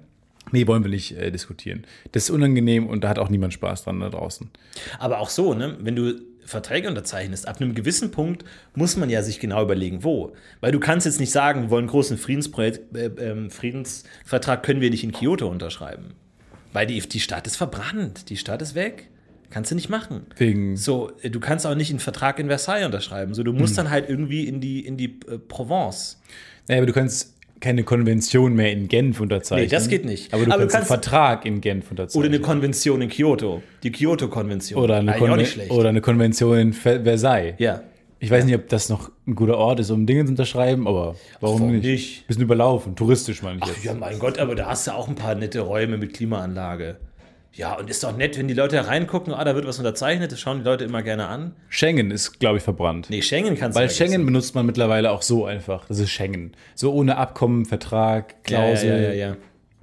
Nee, wollen wir nicht äh, diskutieren. Das ist unangenehm und da hat auch niemand Spaß dran da draußen. Aber auch so, ne? wenn du Verträge unterzeichnest, ab einem gewissen Punkt muss man ja sich genau überlegen, wo. Weil du kannst jetzt nicht sagen, wir wollen einen großen Friedensprojekt, äh, ähm, Friedensvertrag können wir nicht in Kyoto unterschreiben. Weil die, die Stadt ist verbrannt, die Stadt ist weg. Kannst du nicht machen. Wegen. So, äh, du kannst auch nicht einen Vertrag in Versailles unterschreiben. So, du Hm. musst dann halt irgendwie in die, in die äh, Provence. Naja, aber du kannst keine Konvention mehr in Genf unterzeichnen. Nee, das geht nicht. Aber du Aber kannst, einen Vertrag in Genf unterzeichnen. Oder eine Konvention in Kyoto. Die Kyoto-Konvention. oder eine, oder eine Konvention in Ver- Versailles. ja. Ich weiß nicht, ob das noch ein guter Ort ist, um Dinge zu unterschreiben, aber warum, warum nicht? nicht? Bisschen überlaufen, touristisch meine ich jetzt. Ja, mein Gott, aber da hast du auch ein paar nette Räume mit Klimaanlage. Ja, und ist doch nett, wenn die Leute reingucken, ah, da wird was unterzeichnet, das schauen die Leute immer gerne an. Schengen ist, glaube ich, verbrannt. Nee, Schengen kannst Weil du vergessen. Schengen benutzt man mittlerweile auch so einfach. Das ist Schengen. So ohne Abkommen, Vertrag, Klausel, ja, ja, ja.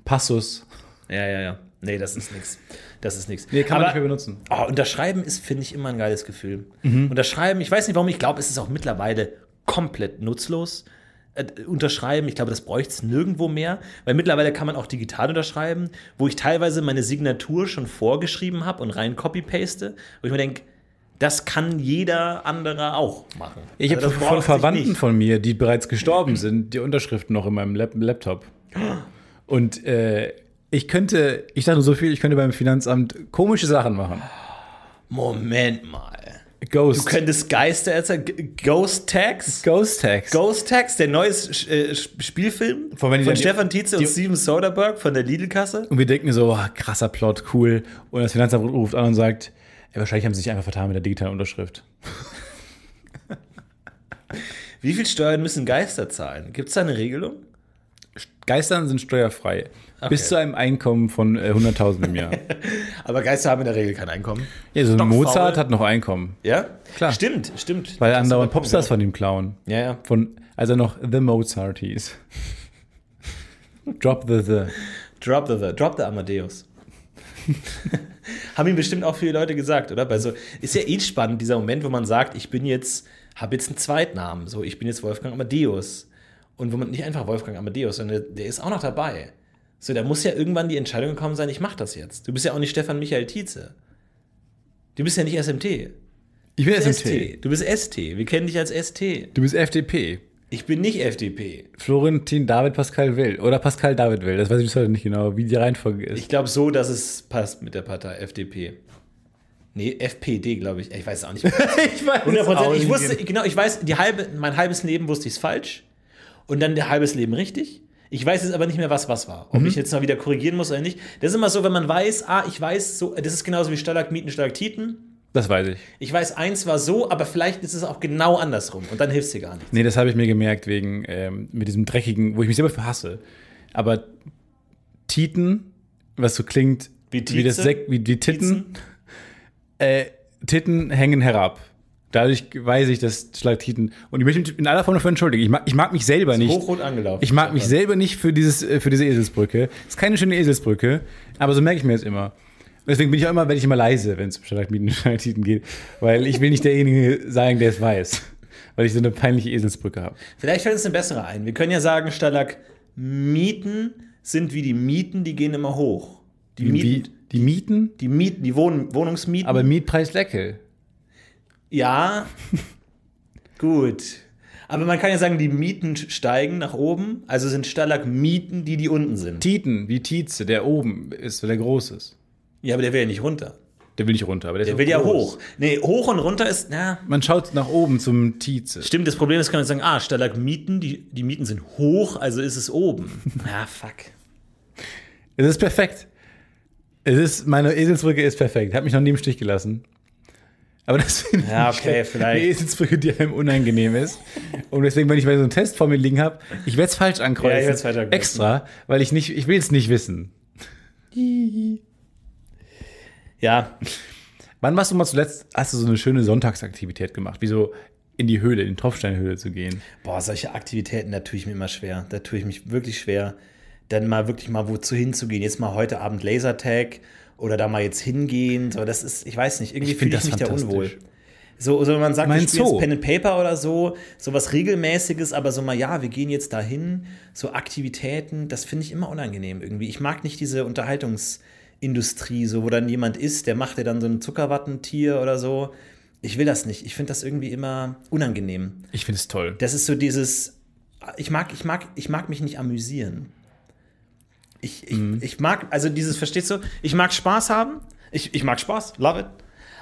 Passus. Ja, ja, ja. Nee, das ist nix. Das ist nix. Nee, kann man Aber- nicht mehr benutzen. Oh, unterschreiben ist, finde ich, immer ein geiles Gefühl. Mhm. Unterschreiben, ich weiß nicht warum, ich glaube, es ist auch mittlerweile komplett nutzlos. Äh, unterschreiben, ich glaube, das bräuchte es nirgendwo mehr, weil mittlerweile kann man auch digital unterschreiben, wo ich teilweise meine Signatur schon vorgeschrieben habe und rein copy-paste, wo ich mir denke, das kann jeder andere auch machen. Ich Also habe von Verwandten von mir, die bereits gestorben sind, die Unterschriften noch in meinem Lap Laptop. Und äh, ich könnte, ich sage nur so viel, ich könnte beim Finanzamt komische Sachen machen. Moment mal. Ghost. Du könntest Geister erzählen. Ghost Tags? Ghost Tags. Ghost Tags, der neue äh, Spielfilm Von von Stefan Tietze und Steven Soderbergh von der Lidl-Kasse. Und wir denken so, oh, krasser Plot, cool. Und das Finanzamt ruft an und sagt, ey, wahrscheinlich haben sie sich einfach vertan mit der digitalen Unterschrift. Wie viel Steuern müssen Geister zahlen? Gibt es da eine Regelung? Geistern sind steuerfrei. Bis zu einem Einkommen von äh, 100.000 im Jahr. Aber Geister haben in der Regel kein Einkommen. Ja, so ein. Mozart hat noch Einkommen. Ja? Klar. Stimmt, stimmt. Weil andauernd Popstars von ihm klauen. Ja, ja. Von, als er noch The Mozart hieß. Drop the the. Drop the, the drop the Amadeus. Haben ihm bestimmt auch viele Leute gesagt, oder? Bei so, ist ja eh spannend, dieser Moment, wo man sagt, ich bin jetzt, habe jetzt einen Zweitnamen. So, ich bin jetzt Wolfgang Amadeus. Und wo man nicht einfach Wolfgang Amadeus, sondern der, der ist auch noch dabei. So, da muss ja irgendwann die Entscheidung gekommen sein, ich mache das jetzt. Du bist ja auch nicht Stefan Michael Tietze. Du bist ja nicht SMT. Ich bin SMT. Du bist ST. Wir kennen dich als ST. Du bist FDP. Ich bin nicht FDP. Florentin David Pascal Will. Oder Pascal David Will. Das weiß ich bis heute nicht genau, wie die Reihenfolge ist. Ich glaube so, dass es passt mit der Partei FDP. Nee, FPD, glaube ich. Ich weiß es auch nicht. ich weiß 100%. Ich wusste, genau, ich weiß, die halbe, mein halbes Leben wusste ich es falsch und dann der halbes Leben richtig. Ich weiß jetzt aber nicht mehr, was was war. Ob ich jetzt mal wieder korrigieren muss oder nicht. Das ist immer so, wenn man weiß, ah, ich weiß so, das ist genauso wie Stalagmiten, Stalaktiten. Das weiß ich. Ich weiß, eins war so, aber vielleicht ist es auch genau andersrum und dann hilft es dir gar nicht. Nee, das habe ich mir gemerkt wegen ähm, mit diesem dreckigen, wo ich mich selber für hasse. Aber Titen, was so klingt Wie wie, das? Sek wie die Titten, äh, Titten hängen herab. Dadurch weiß ich, dass Schlachtiten. Und ich möchte mich in aller Form dafür entschuldigen. Ich mag, ich mag mich selber nicht. Hochrot angelaufen. Ich mag mich selber nicht für, dieses, äh, für diese Eselsbrücke. Ist keine schöne Eselsbrücke, aber so merke ich mir das immer. Deswegen bin ich auch immer, werde ich immer leise, wenn es um und Stalagtiten geht, weil ich will nicht derjenige sein, der es weiß, weil ich so eine peinliche Eselsbrücke habe. Vielleicht fällt uns eine bessere ein. Wir können ja sagen, Stalagmiten sind wie die Mieten, die gehen immer hoch. Die Wie, Mieten, die Mieten, die Mieten, die Wohn Wohnungsmieten. aber Mietpreis Leckel. Ja, gut. Aber man kann ja sagen, die Mieten steigen nach oben, also sind Stalagmiten, die die unten sind. Titen, wie Tietze, der oben ist, weil der groß ist. Ja, aber der will ja nicht runter. Der will nicht runter, aber der, Der ist will ja groß. hoch. Nee, hoch und runter ist, na, Man schaut nach oben zum Tietze. stimmt, das Problem ist, kann man sagen, ah, Stalagmiten, die, die Mieten sind hoch, also ist es oben. Ah, fuck. Es ist perfekt. Es ist, meine Eselsbrücke ist perfekt. Hat mich noch nie im Stich gelassen. Aber das finde Ja, ich okay, eine vielleicht. Eselsbrücke, die einem unangenehm ist. Und deswegen, wenn ich mal so einen Test vor mir liegen habe, ich werde es falsch ankreuzen. Ja, ich falsch ankreuzen. Extra, weil ich nicht, ich will es nicht wissen. Ja, Wann warst du mal zuletzt, hast du so eine schöne Sonntagsaktivität gemacht? Wie so in die Höhle, in die Tropfsteinhöhle zu gehen? Boah, solche Aktivitäten, da tue ich mir immer schwer. Da tue ich mich wirklich schwer, dann mal wirklich mal wozu hinzugehen. Jetzt mal heute Abend Lasertag oder da mal jetzt hingehen. So, das ist, ich weiß nicht, irgendwie Ich fühle find ich mich da unwohl. So, so wenn man sagt, Mein spielen Zoo. jetzt Pen and Paper oder so, so was regelmäßiges, aber so mal, ja, wir gehen jetzt dahin, so Aktivitäten, das finde ich immer unangenehm irgendwie. Ich mag nicht diese Unterhaltungsindustrie, so wo dann jemand ist, der macht dir dann so ein Zuckerwattentier oder so. Ich will das nicht. Ich finde das irgendwie immer unangenehm. Ich finde es toll. Das ist so dieses, ich mag, ich mag, ich mag mich nicht amüsieren. Ich, ich, Mhm. ich mag, also dieses, verstehst du, ich mag Spaß haben. Ich, ich mag Spaß, love it.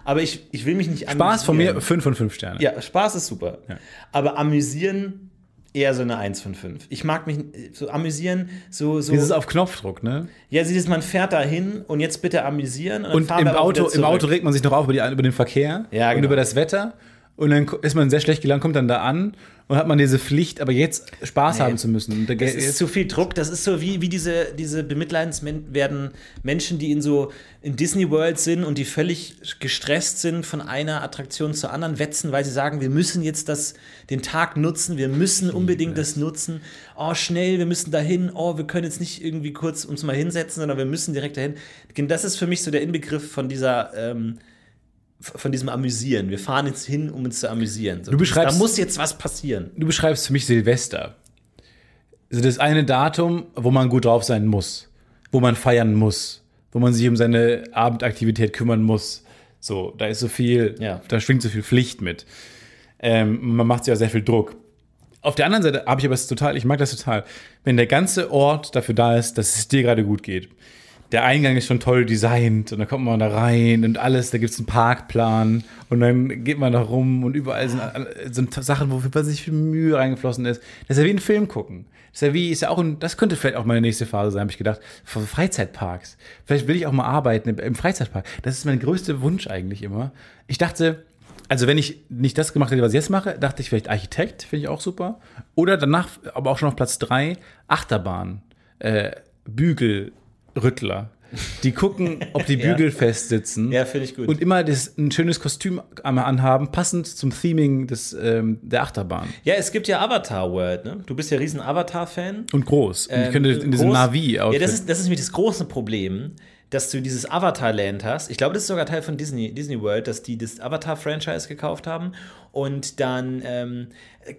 Aber ich, ich will mich nicht Spaß von mir, amüsieren. 5 von 5 Sterne. Ja, Spaß ist super. Ja. Aber amüsieren eher so eine 1 von 5. Ich mag mich so amüsieren, so, so. Dieses auf Knopfdruck, ne? ja, dieses, man fährt da hin und jetzt bitte amüsieren. Und, Und im Auto, im Auto regt man sich noch auf über, die, über den Verkehr Ja, und genau. über das Wetter. Und dann ist man sehr schlecht gelangt, kommt dann da an und hat man diese Pflicht, aber jetzt Spaß Nee. haben zu müssen. Da Das ist zu viel Druck. Das ist so wie, wie diese, diese bemitleidenswerten Menschen, die in so in Disney World sind und die völlig gestresst sind von einer Attraktion zur anderen, wetzen, weil sie sagen, wir müssen jetzt das, den Tag nutzen, wir müssen unbedingt das nutzen. Oh, schnell, wir müssen dahin. Oh, wir können jetzt nicht irgendwie kurz uns mal hinsetzen, sondern wir müssen direkt dahin. Das ist für mich so der Inbegriff von dieser ähm, von diesem Amüsieren. Wir fahren jetzt hin, um uns zu amüsieren. So, Du beschreibst- da muss jetzt was passieren. du beschreibst für mich Silvester. Also das eine Datum, wo man gut drauf sein muss, wo man feiern muss, wo man sich um seine Abendaktivität kümmern muss. So, da ist so viel, Ja. da schwingt so viel Pflicht mit. Ähm, man macht sich auch sehr viel Druck. Auf der anderen Seite habe ich aber es total, ich mag das total, wenn der ganze Ort dafür da ist, dass es dir gerade gut geht. Der Eingang ist schon toll designt und dann kommt man da rein und alles, da gibt es einen Parkplan und dann geht man da rum und überall sind, sind Sachen, wofür sich viel Mühe reingeflossen ist. Das ist ja wie ein Film gucken. Das ist ja wie, ist ja auch ein, das könnte vielleicht auch meine nächste Phase sein, habe ich gedacht, von Freizeitparks. Vielleicht will ich auch mal arbeiten im, Freizeitpark. Das ist mein größter Wunsch eigentlich immer. Ich dachte, Also wenn ich nicht das gemacht hätte, was ich jetzt mache, dachte ich vielleicht Architekt, finde ich auch super. Oder danach, aber auch schon auf Platz drei, Achterbahn, äh, Bügelrüttler. Die gucken, ob die Ja. Bügel fest sitzen. Ja, finde ich gut. Und immer das, ein schönes Kostüm einmal anhaben, passend zum Theming des, ähm, der Achterbahn. Ja, es gibt ja Avatar World, ne? Du bist ja riesen Avatar-Fan. Und groß. Und ich Ähm, könnte in diesem Navi-Outfit. Ja, das ist, das ist nämlich das große Problem, dass du dieses Avatar-Land hast. Ich glaube, das ist sogar Teil von Disney, Disney World, dass die das Avatar-Franchise gekauft haben. Und dann ähm,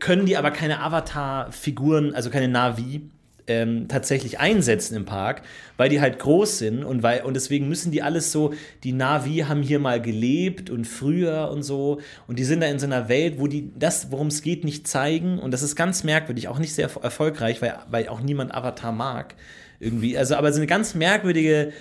können die aber keine Avatar-Figuren, also keine Navi, ähm, tatsächlich einsetzen im Park, weil die halt groß sind und weil und deswegen müssen die alles so, die Navi haben hier mal gelebt und früher und so. Und die sind da in so einer Welt, wo die das, worum es geht, nicht zeigen. Und das ist ganz merkwürdig, auch nicht sehr erf- erfolgreich, weil, weil auch niemand Avatar mag irgendwie, also aber so eine ganz merkwürdige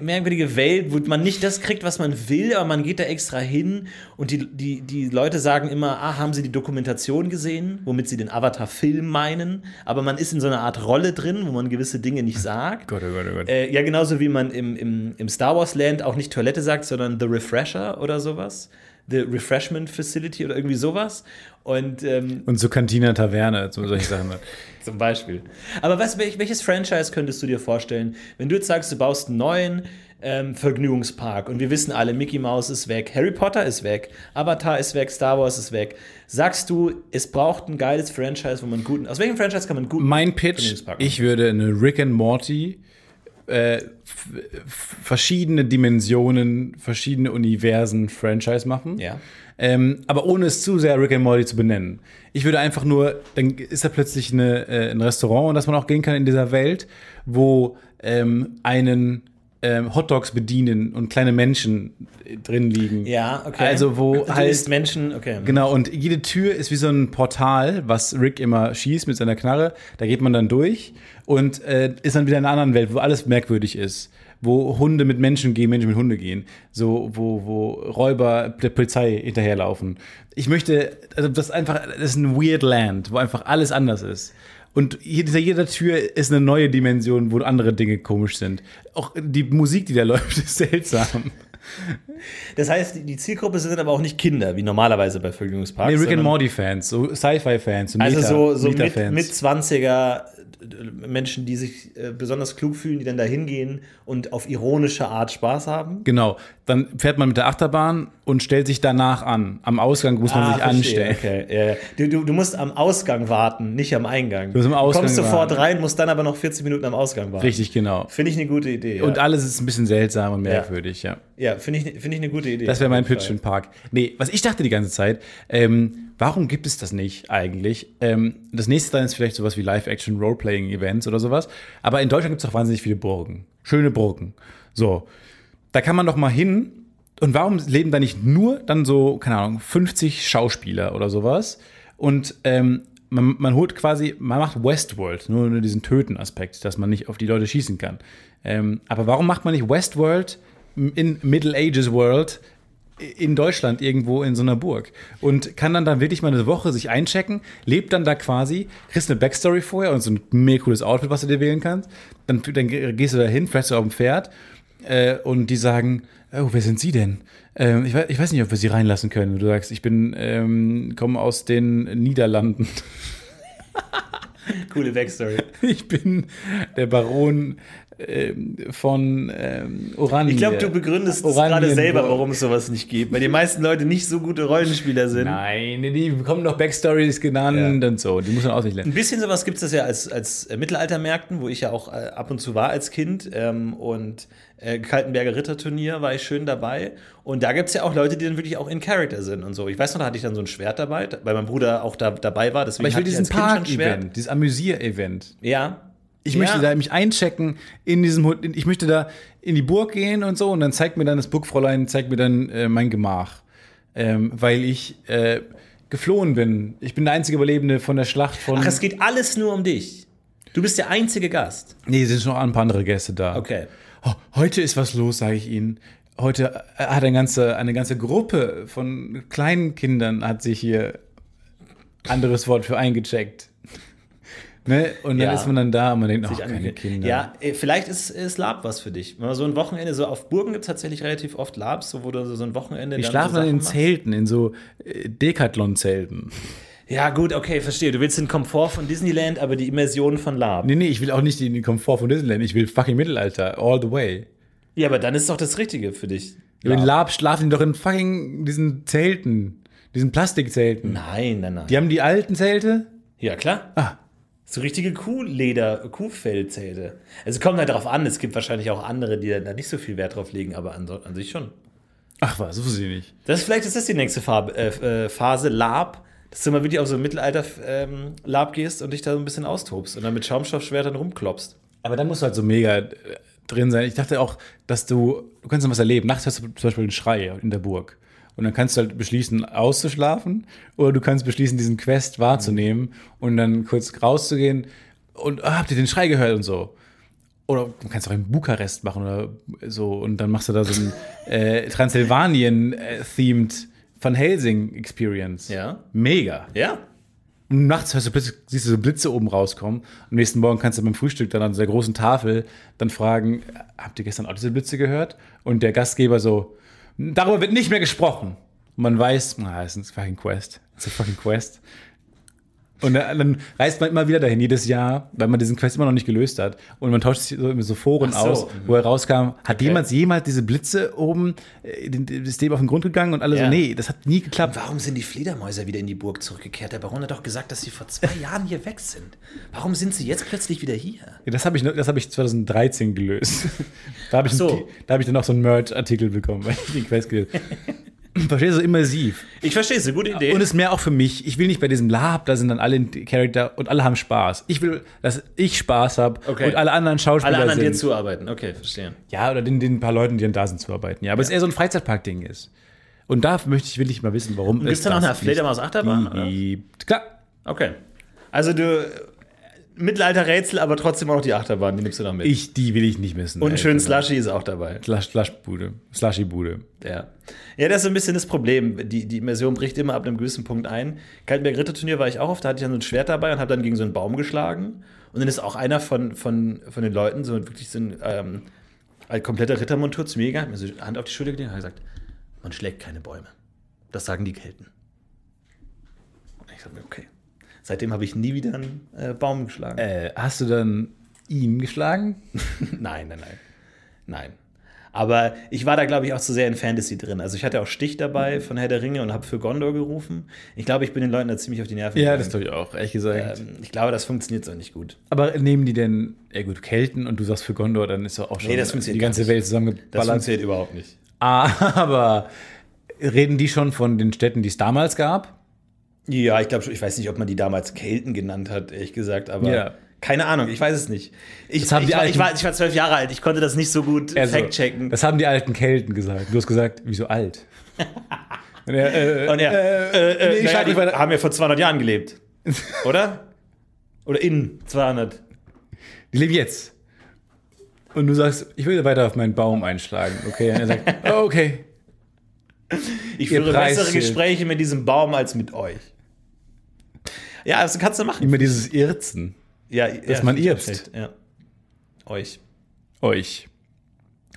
merkwürdige Welt, wo man nicht das kriegt, was man will, aber man geht da extra hin und die, die, die Leute sagen immer, ah, haben sie die Dokumentation gesehen, womit sie den Avatar-Film meinen, aber man ist in so einer Art Rolle drin, wo man gewisse Dinge nicht sagt. Gott, oh Gott, oh Gott. Äh, ja, genauso wie man im, im, im Star Wars Land auch nicht Toilette sagt, sondern The Refresher oder sowas. The Refreshment Facility oder irgendwie sowas. Und ähm, Und so Cantina Taverne, so solche Sachen. zum Beispiel. Aber was, welch, welches Franchise könntest du dir vorstellen, wenn du jetzt sagst, du baust einen neuen ähm, Vergnügungspark und wir wissen alle, Mickey Mouse ist weg, Harry Potter ist weg, Avatar ist weg, Star Wars ist weg. Sagst du, es braucht ein geiles Franchise, wo man guten. Aus welchem Franchise kann man guten Mein Pitch, ich würde eine Rick and Morty, äh, verschiedene Dimensionen, verschiedene Universen Franchise machen. Ja. Ähm, aber ohne es zu sehr Rick and Morty zu benennen. Ich würde einfach nur, dann ist da plötzlich eine, äh, ein Restaurant, in das man auch gehen kann in dieser Welt, wo ähm, einen ähm, Hotdogs bedienen und kleine Menschen äh, drin liegen. Ja, okay. Also wo halt isst Menschen, okay. Genau, und jede Tür ist wie so ein Portal, was Rick immer schießt mit seiner Knarre. Da geht man dann durch und äh, ist dann wieder in einer anderen Welt, wo alles merkwürdig ist. Wo Hunde mit Menschen gehen, Menschen mit Hunde gehen. So, wo, wo Räuber der Polizei hinterherlaufen. Ich möchte, also das ist einfach, das ist ein weird Land, wo einfach alles anders ist. Und hinter jeder Tür ist eine neue Dimension, wo andere Dinge komisch sind. Auch die Musik, die da läuft, ist seltsam. Das heißt, die- Zielgruppe sind aber auch nicht Kinder, wie normalerweise bei Vergnügungsparks. Nee, Rick and Morty-Fans, so Sci-Fi-Fans, so Also so, so mit, mit 20er Menschen, die sich äh, besonders klug fühlen, die dann da hingehen und auf ironische Art Spaß haben. Genau. Dann fährt man mit der Achterbahn und stellt sich danach an. Am Ausgang muss man sich Ah, verstehe, anstellen. Okay. Ja, ja. Du, du, du musst am Ausgang warten, nicht am Eingang. musst am Ausgang kommst sofort warten. rein, musst dann aber noch 40 Minuten am Ausgang warten. Richtig, genau. Finde ich eine gute Idee. Ja, Und alles ist ein bisschen seltsam und merkwürdig, ja. ja finde ich, finde ich eine gute Idee. Das wäre mein Pitch Park. Nee, was ich dachte die ganze Zeit, ähm, warum gibt es das nicht eigentlich? Ähm, das nächste dann ist vielleicht sowas wie Live-Action-Role-Playing-Events oder sowas. Aber in Deutschland gibt es auch wahnsinnig viele Burgen. Schöne Burgen. So. Da kann man doch mal hin. Und warum leben da nicht nur dann so, keine Ahnung, 50 Schauspieler oder sowas? Und ähm, man, man holt quasi, man macht Westworld, nur, diesen Töten-Aspekt, dass man nicht auf die Leute schießen kann. Ähm, aber warum macht man nicht Westworld in Middle Ages World in Deutschland irgendwo in so einer Burg und kann dann da wirklich mal eine Woche sich einchecken, lebt dann da quasi, kriegst eine Backstory vorher und so ein mega cooles Outfit, was du dir wählen kannst. Dann, dann gehst du da hin, fährst du auf dem Pferd äh, und die sagen, oh, wer sind Sie denn? Ähm, ich, weiß, ich weiß nicht, ob wir Sie reinlassen können. Und du sagst, ich bin, ähm, komme aus den Niederlanden. Coole Backstory. Ich bin der Baron ähm, von ähm, Oranien. Ich glaube, du begründest gerade selber, warum es sowas nicht gibt, weil die meisten Leute nicht so gute Rollenspieler sind. Nein, die bekommen noch Backstories genannt Ja. und so. Die muss man auswendig lernen. Ein bisschen sowas gibt es ja als, als Mittelaltermärkten, wo ich ja auch äh, ab und zu war als Kind. Ähm, und äh, Kaltenberger Ritterturnier war ich schön dabei. Und da gibt es ja auch Leute, die dann wirklich auch in Character sind und so. Ich weiß noch, da hatte ich dann so ein Schwert dabei, weil mein Bruder auch da, dabei war. Deswegen Aber ich will diesen schon. Park-Event, dieses Amüsier-Event. Ja. Ich ja. möchte da mich einchecken in diesem, Hut- ich möchte da in die Burg gehen und so und dann zeigt mir dann das Burgfräulein, zeigt mir dann äh, mein Gemach. Ähm, weil ich äh, geflohen bin. Ich bin der einzige Überlebende von der Schlacht von. Ach, es geht alles nur um dich. Du bist der einzige Gast. nee, es sind noch ein paar andere Gäste da. Okay. Oh, heute ist was los, sage ich Ihnen. Heute äh, hat eine ganze, eine ganze Gruppe von kleinen Kindern hat sich hier anderes Wort für eingecheckt. Ne? Und dann Ja. ist man dann da und man denkt, oh, sich keine. Kinder. Ja, äh, vielleicht ist, ist Lab was für dich. Wenn man so ein Wochenende, so auf Burgen gibt es tatsächlich relativ oft Labs, so, wo du so ein Wochenende. Die dann schlafen so dann in Sachen Zelten, in so äh, Decathlon-Zelten. Ja, gut, okay, verstehe. Du willst den Komfort von Disneyland, aber die Immersion von Lab. Nee, nee, ich will auch nicht den Komfort von Disneyland. Ich will fucking Mittelalter, all the way. Ja, aber dann ist doch das Richtige für dich. In Lab schlafen die doch in fucking diesen Zelten, diesen Plastikzelten. Nein, nein, nein. Die haben die alten Zelte? Ja, klar. Ah. So richtige Kuhleder, Kuhfellzelte. Also kommt halt darauf an, es gibt wahrscheinlich auch andere, die da nicht so viel Wert drauf legen, aber an, an sich schon. Ach was, so wusste ich nicht. Das ist, vielleicht ist das die nächste Farbe, äh, äh, Phase, Lab, dass du mal wirklich auf so ein Mittelalter-Lab gehst und dich da so ein bisschen austobst und dann mit Schaumstoffschwertern rumklopst. Aber da musst du halt so mega äh, drin sein. Ich dachte auch, dass du, du kannst noch was erleben. Nachts hast du zum Beispiel einen Schrei in der Burg. Und dann kannst du halt beschließen, auszuschlafen oder du kannst beschließen, diesen Quest wahrzunehmen und dann kurz rauszugehen und ah, habt ihr den Schrei gehört und so. Oder du kannst auch in Bukarest machen oder so und dann machst du da so ein äh, Transsilvanien-themed Van Helsing Experience. Ja. Mega. Ja. Und nachts hörst du plötzlich, siehst du so Blitze oben rauskommen. Am nächsten Morgen kannst du beim Frühstück dann an dieser großen Tafel dann fragen, habt ihr gestern auch diese Blitze gehört? Und der Gastgeber so, darüber wird nicht mehr gesprochen. Und man weiß, ah, es ist ein fucking Quest. Es ist ein fucking Quest. Und dann reist man immer wieder dahin, jedes Jahr, weil man diesen Quest immer noch nicht gelöst hat. Und man tauscht sich so, immer so Foren so, aus, mhm. wo er rauskam. Hat jemand jemals diese Blitze oben, äh, den- ist dem auf den Grund gegangen? Und alle Ja. so, nee, das hat nie geklappt. Warum sind die Fledermäuser wieder in die Burg zurückgekehrt? Der Baron hat doch gesagt, dass sie vor zwei Jahren hier weg sind. Warum sind sie jetzt plötzlich wieder hier? Ja, das habe ich, das hab ich 2013 gelöst. Da habe ich, so. da hab ich dann auch so einen Merch-Artikel bekommen, weil ich den Quest gelesen Verstehst du, so immersiv. Ich verstehe es, eine gute Idee. Und es ist mehr auch für mich. Ich will nicht bei diesem Lab, da sind dann alle Charakter und alle haben Spaß. Ich will, dass ich Spaß habe Okay. und alle anderen Schauspieler Alle anderen sind. dir zuarbeiten. Okay, verstehe. Ja, oder den, den paar Leuten, die dann da sind, zu arbeiten. Ja, aber es eher so ein Freizeitpark-Ding ist. Und da möchte ich, will ich mal wissen, warum gibt es auch das eine Fledermaus-Achterbahn? Klar. Okay. Also du Mittelalter-Rätsel, aber trotzdem auch die Achterbahn, die nimmst du noch mit. Ich, die will ich nicht missen. Und ey. schön Slushy ist auch dabei. Slush, Slushbude. Slushy-Bude. Ja. Ja, das ist so ein bisschen das Problem. Die, die Immersion bricht immer ab einem gewissen Punkt ein. Kaltenberg Ritterturnier war ich auch oft, da hatte ich dann so ein Schwert dabei und habe dann gegen so einen Baum geschlagen. Und dann ist auch einer von, von, von den Leuten, so wirklich so ein ähm, kompletter Rittermontur zu mir gegangen, hat mir so die Hand auf die Schulter gelegt und hat gesagt, man schlägt keine Bäume. Das sagen die Kelten. Und ich dachte mir, okay. Seitdem habe ich nie wieder einen äh, Baum geschlagen. Äh, hast du dann ihn geschlagen? Nein, nein, nein. Nein. Aber ich war da, glaube ich, auch zu sehr in Fantasy drin. Also ich hatte auch Stich dabei von Herr der Ringe und habe für Gondor gerufen. Ich glaube, ich bin den Leuten da ziemlich auf die Nerven Ja, das gegangen. tue ich auch, ehrlich gesagt. ähm, Ich glaube, das funktioniert so nicht gut. Aber nehmen die denn, ja gut, Kelten und du sagst für Gondor, dann ist doch auch schon Nee, das funktioniert die ganze nicht. Welt Das zusammengeballert. funktioniert überhaupt nicht. Aber reden die schon von den Städten, die es damals gab? Ja, ich glaube schon, ich weiß nicht, ob man die damals Kelten genannt hat, ehrlich gesagt, aber Ja. keine Ahnung, ich weiß es nicht. Ich, ich, die war, ich, alten- war, ich war zwölf Jahre alt, ich konnte das nicht so gut Also, fact-checken. Das haben die alten Kelten gesagt. Du hast gesagt, wieso alt? Und er, äh, Und ja, äh, äh, nee, ich naja, die haben ja vor 200 Jahren gelebt. Oder? Oder in 200. die leben jetzt. Und du sagst, ich will weiter auf meinen Baum einschlagen. Okay, und er sagt, oh, okay. Ich Ihr führe bessere Gespräche mit diesem Baum als mit euch. Ja, das kannst du machen. Immer dieses Irzen. Ja, Dass ja, man ich irzt. Ja. Euch. Euch.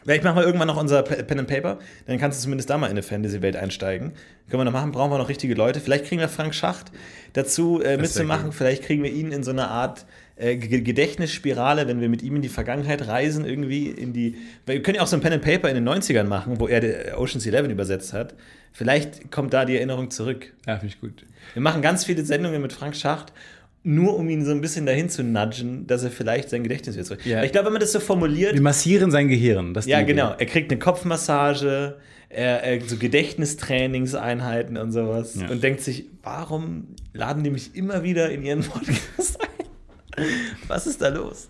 Vielleicht machen wir irgendwann noch unser Pe- Pen and Paper, dann kannst du zumindest da mal in eine Fantasy-Welt einsteigen. Können wir noch machen, brauchen wir noch richtige Leute. Vielleicht kriegen wir Frank Schacht dazu äh, mitzumachen. Vielleicht kriegen wir ihn in so eine Art äh, Gedächtnisspirale, wenn wir mit ihm in die Vergangenheit reisen, irgendwie in die. Wir können ja auch so ein Pen and Paper in den 90ern machen, wo er Ocean's Eleven übersetzt hat. Vielleicht kommt da die Erinnerung zurück. Ja, finde ich gut. Wir machen ganz viele Sendungen mit Frank Schacht, nur um ihn so ein bisschen dahin zu nudgen, dass er vielleicht sein Gedächtnis wieder zurück. Ja. Ich glaube, wenn man das so formuliert, Wir massieren sein Gehirn. Ja, genau. Er kriegt eine Kopfmassage, er, er, so Gedächtnistrainingseinheiten und sowas Ja. und denkt sich, warum laden die mich immer wieder in ihren Podcast ein? Was ist da los?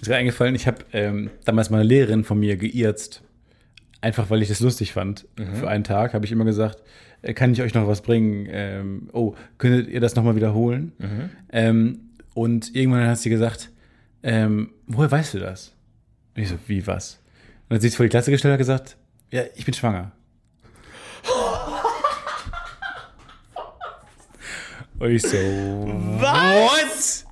Ist mir eingefallen, ich habe ähm, damals meine Lehrerin von mir geirzt. Einfach weil ich das lustig fand. Mhm. Für einen Tag habe ich immer gesagt, äh, kann ich euch noch was bringen? Ähm, oh, könntet ihr das nochmal wiederholen? Mhm. Ähm, und irgendwann hat sie gesagt, ähm, woher weißt du das? Und ich so, wie was? Und dann hat sie sich vor die Klasse gestellt und hat gesagt, ja, ich bin schwanger. Und ich so, Was?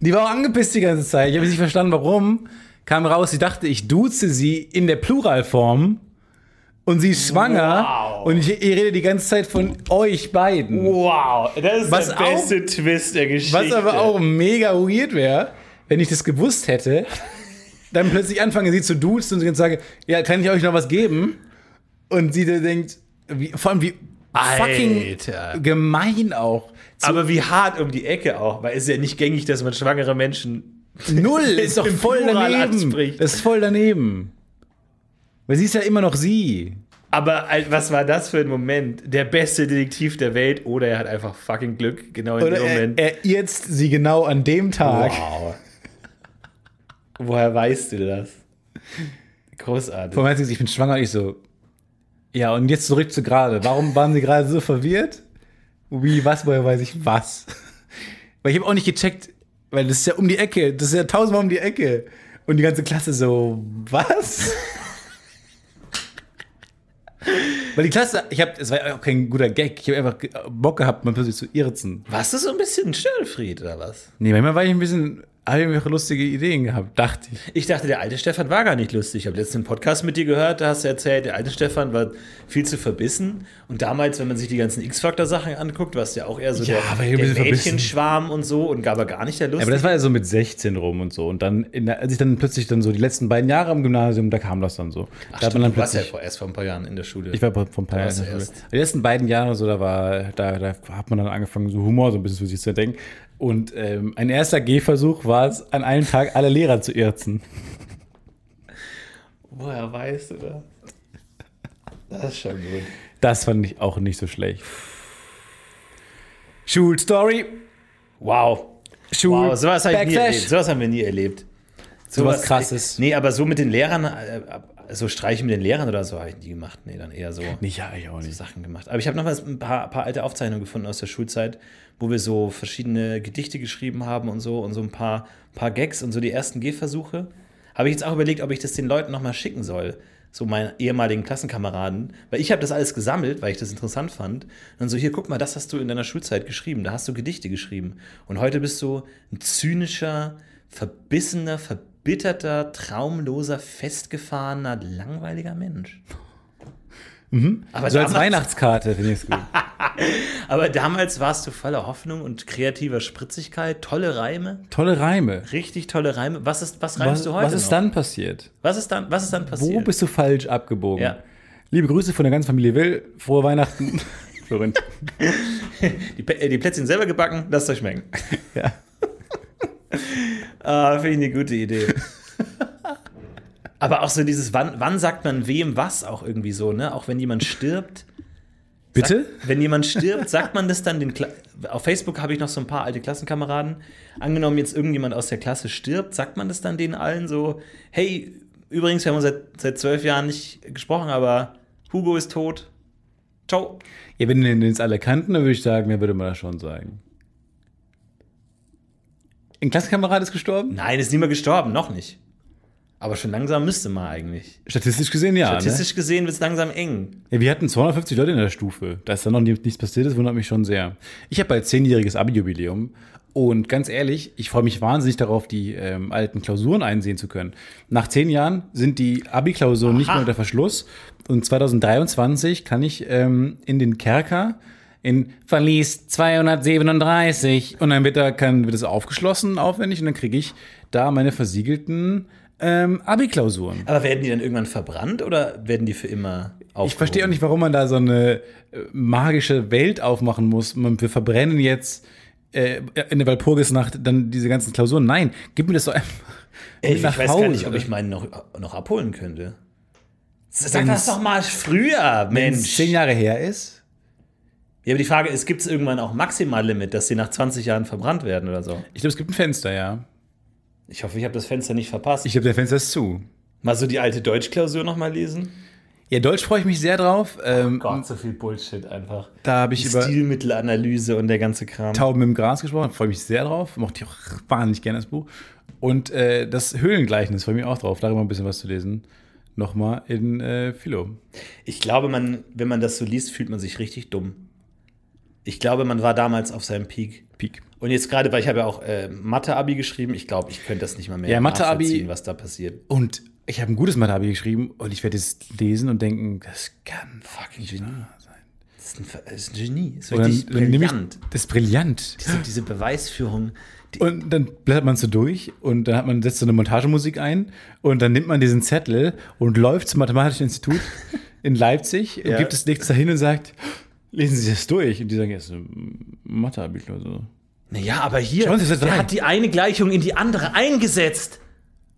Die war auch angepisst die ganze Zeit. Ich habe nicht verstanden, warum. Kam raus, sie dachte, ich duze sie in der Pluralform und sie ist schwanger Wow. und ich, ich rede die ganze Zeit von euch beiden. Wow, das ist Was der beste Twist der Geschichte. Was aber auch mega weird wäre, wenn ich das gewusst hätte, dann plötzlich anfange sie zu duzen und sie sage, ja, kann ich euch noch was geben? Und sie dann denkt, wie, vor allem wie fucking Alter. gemein auch. Aber wie hart um die Ecke auch, weil es ist ja nicht gängig, dass man schwangere Menschen. Null ist doch voll Plural daneben. Das ist voll daneben. Weil sie ist ja immer noch sie. Aber was war das für ein Moment? Der beste Detektiv der Welt oder er hat einfach fucking Glück, genau in Oder dem er, Moment. er jetzt sie genau an dem Tag. wow. Woher weißt du das? Großartig. Vor allem ich bin schwanger und ich so. Ja, und jetzt zurück zu gerade. Warum waren sie gerade so verwirrt? Wie, was, woher weiß ich was? Weil ich habe auch nicht gecheckt, weil das ist ja um die Ecke, das ist ja tausendmal um die Ecke. Und die ganze Klasse so, was? weil die Klasse, ich habe, es war auch kein guter Gag, ich habe einfach Bock gehabt, mal plötzlich zu irzen. Warst du so ein bisschen Störenfried oder was? Nee, manchmal war ich ein bisschen, irgendwelche lustige Ideen gehabt, dachte ich. Ich dachte, der alte Stefan war gar nicht lustig. Ich habe letztens einen Podcast mit dir gehört, da hast du erzählt, der alte Stefan war viel zu verbissen. Und damals, wenn man sich die ganzen X-Factor-Sachen anguckt, warst du ja auch eher so Ja, der, ein der verbissen. Mädchenschwarm und so und gar, aber gar nicht der lustig. Aber das war ja so mit 16 rum und so. Und dann, der, als ich dann plötzlich dann so die letzten beiden Jahre am Gymnasium, da kam das dann so. da hat man dann du warst ja erst vor ein paar Jahren in der Schule. ich war vor ein paar Da Jahren. in der Schule. Die letzten beiden Jahre so, da war, da, da hat man dann angefangen, so Humor so ein bisschen für sich zu denken. Und ähm, ein erster Gehversuch war es, an einem Tag alle Lehrer zu irzen. Woher weißt du das? Das ist schon gut. Das fand ich auch nicht so schlecht. Schulstory. Wow. Schul Wow, sowas, hab ich nie erlebt. sowas haben wir nie erlebt. Sowas Krasses. Nee, aber so mit den Lehrern, äh, so Streiche mit den Lehrern oder so habe ich nie gemacht. Nee, dann eher so. Nicht, ja, ich auch so nicht. Sachen gemacht. Aber ich habe noch mal ein paar, paar alte Aufzeichnungen gefunden aus der Schulzeit, wo wir so verschiedene Gedichte geschrieben haben und so und so ein paar, paar Gags und so die ersten Gehversuche. Habe ich jetzt auch überlegt, ob ich das den Leuten noch mal schicken soll. So meinen ehemaligen Klassenkameraden. Weil ich habe das alles gesammelt, weil ich das interessant fand. Und so, hier, guck mal, das hast du in deiner Schulzeit geschrieben. Da hast du Gedichte geschrieben. Und heute bist du ein zynischer, verbissener, verbitterter, traumloser, festgefahrener, langweiliger Mensch. Aber So als Weihnachtskarte finde ich es gut. aber damals warst du voller Hoffnung und kreativer Spritzigkeit, tolle Reime, Tolle Reime. richtig tolle Reime. Was ist, was reimst Was, du heute was ist noch? dann passiert? Was ist dann, was ist dann passiert? Wo bist du falsch abgebogen? Ja. Liebe Grüße von der ganzen Familie Will. Frohe Weihnachten. Florentin. die, äh, die Plätzchen selber gebacken, lasst euch schmecken. Ja. Ah, finde ich eine gute Idee. Aber auch so dieses, wann, wann sagt man wem was auch irgendwie so, ne? Auch wenn jemand stirbt. Bitte? Wenn jemand stirbt, sagt man das dann den Kla Auf Facebook habe ich noch so ein paar alte Klassenkameraden. Angenommen, jetzt irgendjemand aus der Klasse stirbt, sagt man das dann denen allen so: Hey, übrigens, wir haben uns seit, seit zwölf Jahren nicht gesprochen, aber Hugo ist tot. Ciao. Ja, wenn den jetzt alle kannten, dann würde ich sagen, ja, würde man das schon sagen. Ein Klassenkamerad ist gestorben? Nein, ist niemand gestorben, noch nicht. Aber schon langsam müsste man eigentlich. Statistisch gesehen ja. Statistisch gesehen wird es langsam eng. Ne? Ja, wir hatten 250 Leute in der Stufe. Da ist dann noch nichts passiert, das wundert mich schon sehr. Ich habe bald zehnjähriges Abi-Jubiläum. Und ganz ehrlich, ich freue mich wahnsinnig darauf, die ähm, alten Klausuren einsehen zu können. Nach zehn Jahren sind die Abi-Klausuren nicht mehr unter Verschluss. Und 2023 kann ich ähm, in den Kerker in Verlies 237 und dann wird da kann, wird es aufgeschlossen aufwendig und dann kriege ich da meine versiegelten ähm, Abi-Klausuren. Aber werden die dann irgendwann verbrannt oder werden die für immer aufgehoben? Ich verstehe auch nicht, warum man da so eine äh, magische Welt aufmachen muss. Man, wir verbrennen jetzt äh, in der Walpurgisnacht dann diese ganzen Klausuren. Nein, gib mir das doch einfach Ey, ich weiß Hause. gar nicht, ob ich meinen noch, noch abholen könnte. Sag das doch mal früher, Mensch. zehn Jahre her ist. Ja, aber die Frage ist, gibt es irgendwann auch Maximallimit, dass sie nach 20 Jahren verbrannt werden oder so? Ich glaube, es gibt ein Fenster, ja. Ich hoffe, ich habe das Fenster nicht verpasst. Ich glaube, der Fenster ist zu. mal so die alte Deutschklausur noch mal lesen. Ja, Deutsch freue ich mich sehr drauf. Ähm, Gott, so viel Bullshit einfach. da habe ich Die über Stilmittelanalyse und der ganze Kram. Tauben im Gras gesprochen, freue mich sehr drauf. Mochte ich auch wahnsinnig gerne das Buch. Und äh, das Höhlengleichnis freue ich mich auch drauf, darüber ein bisschen was zu lesen. Nochmal in äh, Philo. Ich glaube, man, wenn man das so liest, fühlt man sich richtig dumm. Ich glaube, man war damals auf seinem Peak. Peak. Und jetzt gerade, weil ich habe ja auch äh, Mathe-Abi geschrieben, ich glaube, ich könnte das nicht mal mehr Ja, Mathe-Abi- nachvollziehen, was da passiert. Und ich habe ein gutes Mathe geschrieben und ich werde es lesen und denken, das kann fucking Genie sein. Das ist ein, das ist ein Genie. Das ist Und dann, wirklich dann nehme ich, brillant. das ist brillant. Diese, diese Beweisführung. Die, Und dann blättert man so durch und dann hat man setzt so eine Montagemusik ein und dann nimmt man diesen Zettel und läuft zum Mathematischen Institut in Leipzig und Ja. gibt es nichts dahin und sagt, lesen Sie das durch. Und die sagen, ja, ist mathe so. naja, aber hier, Schauen Sie das der rein. hat die eine Gleichung in die andere eingesetzt.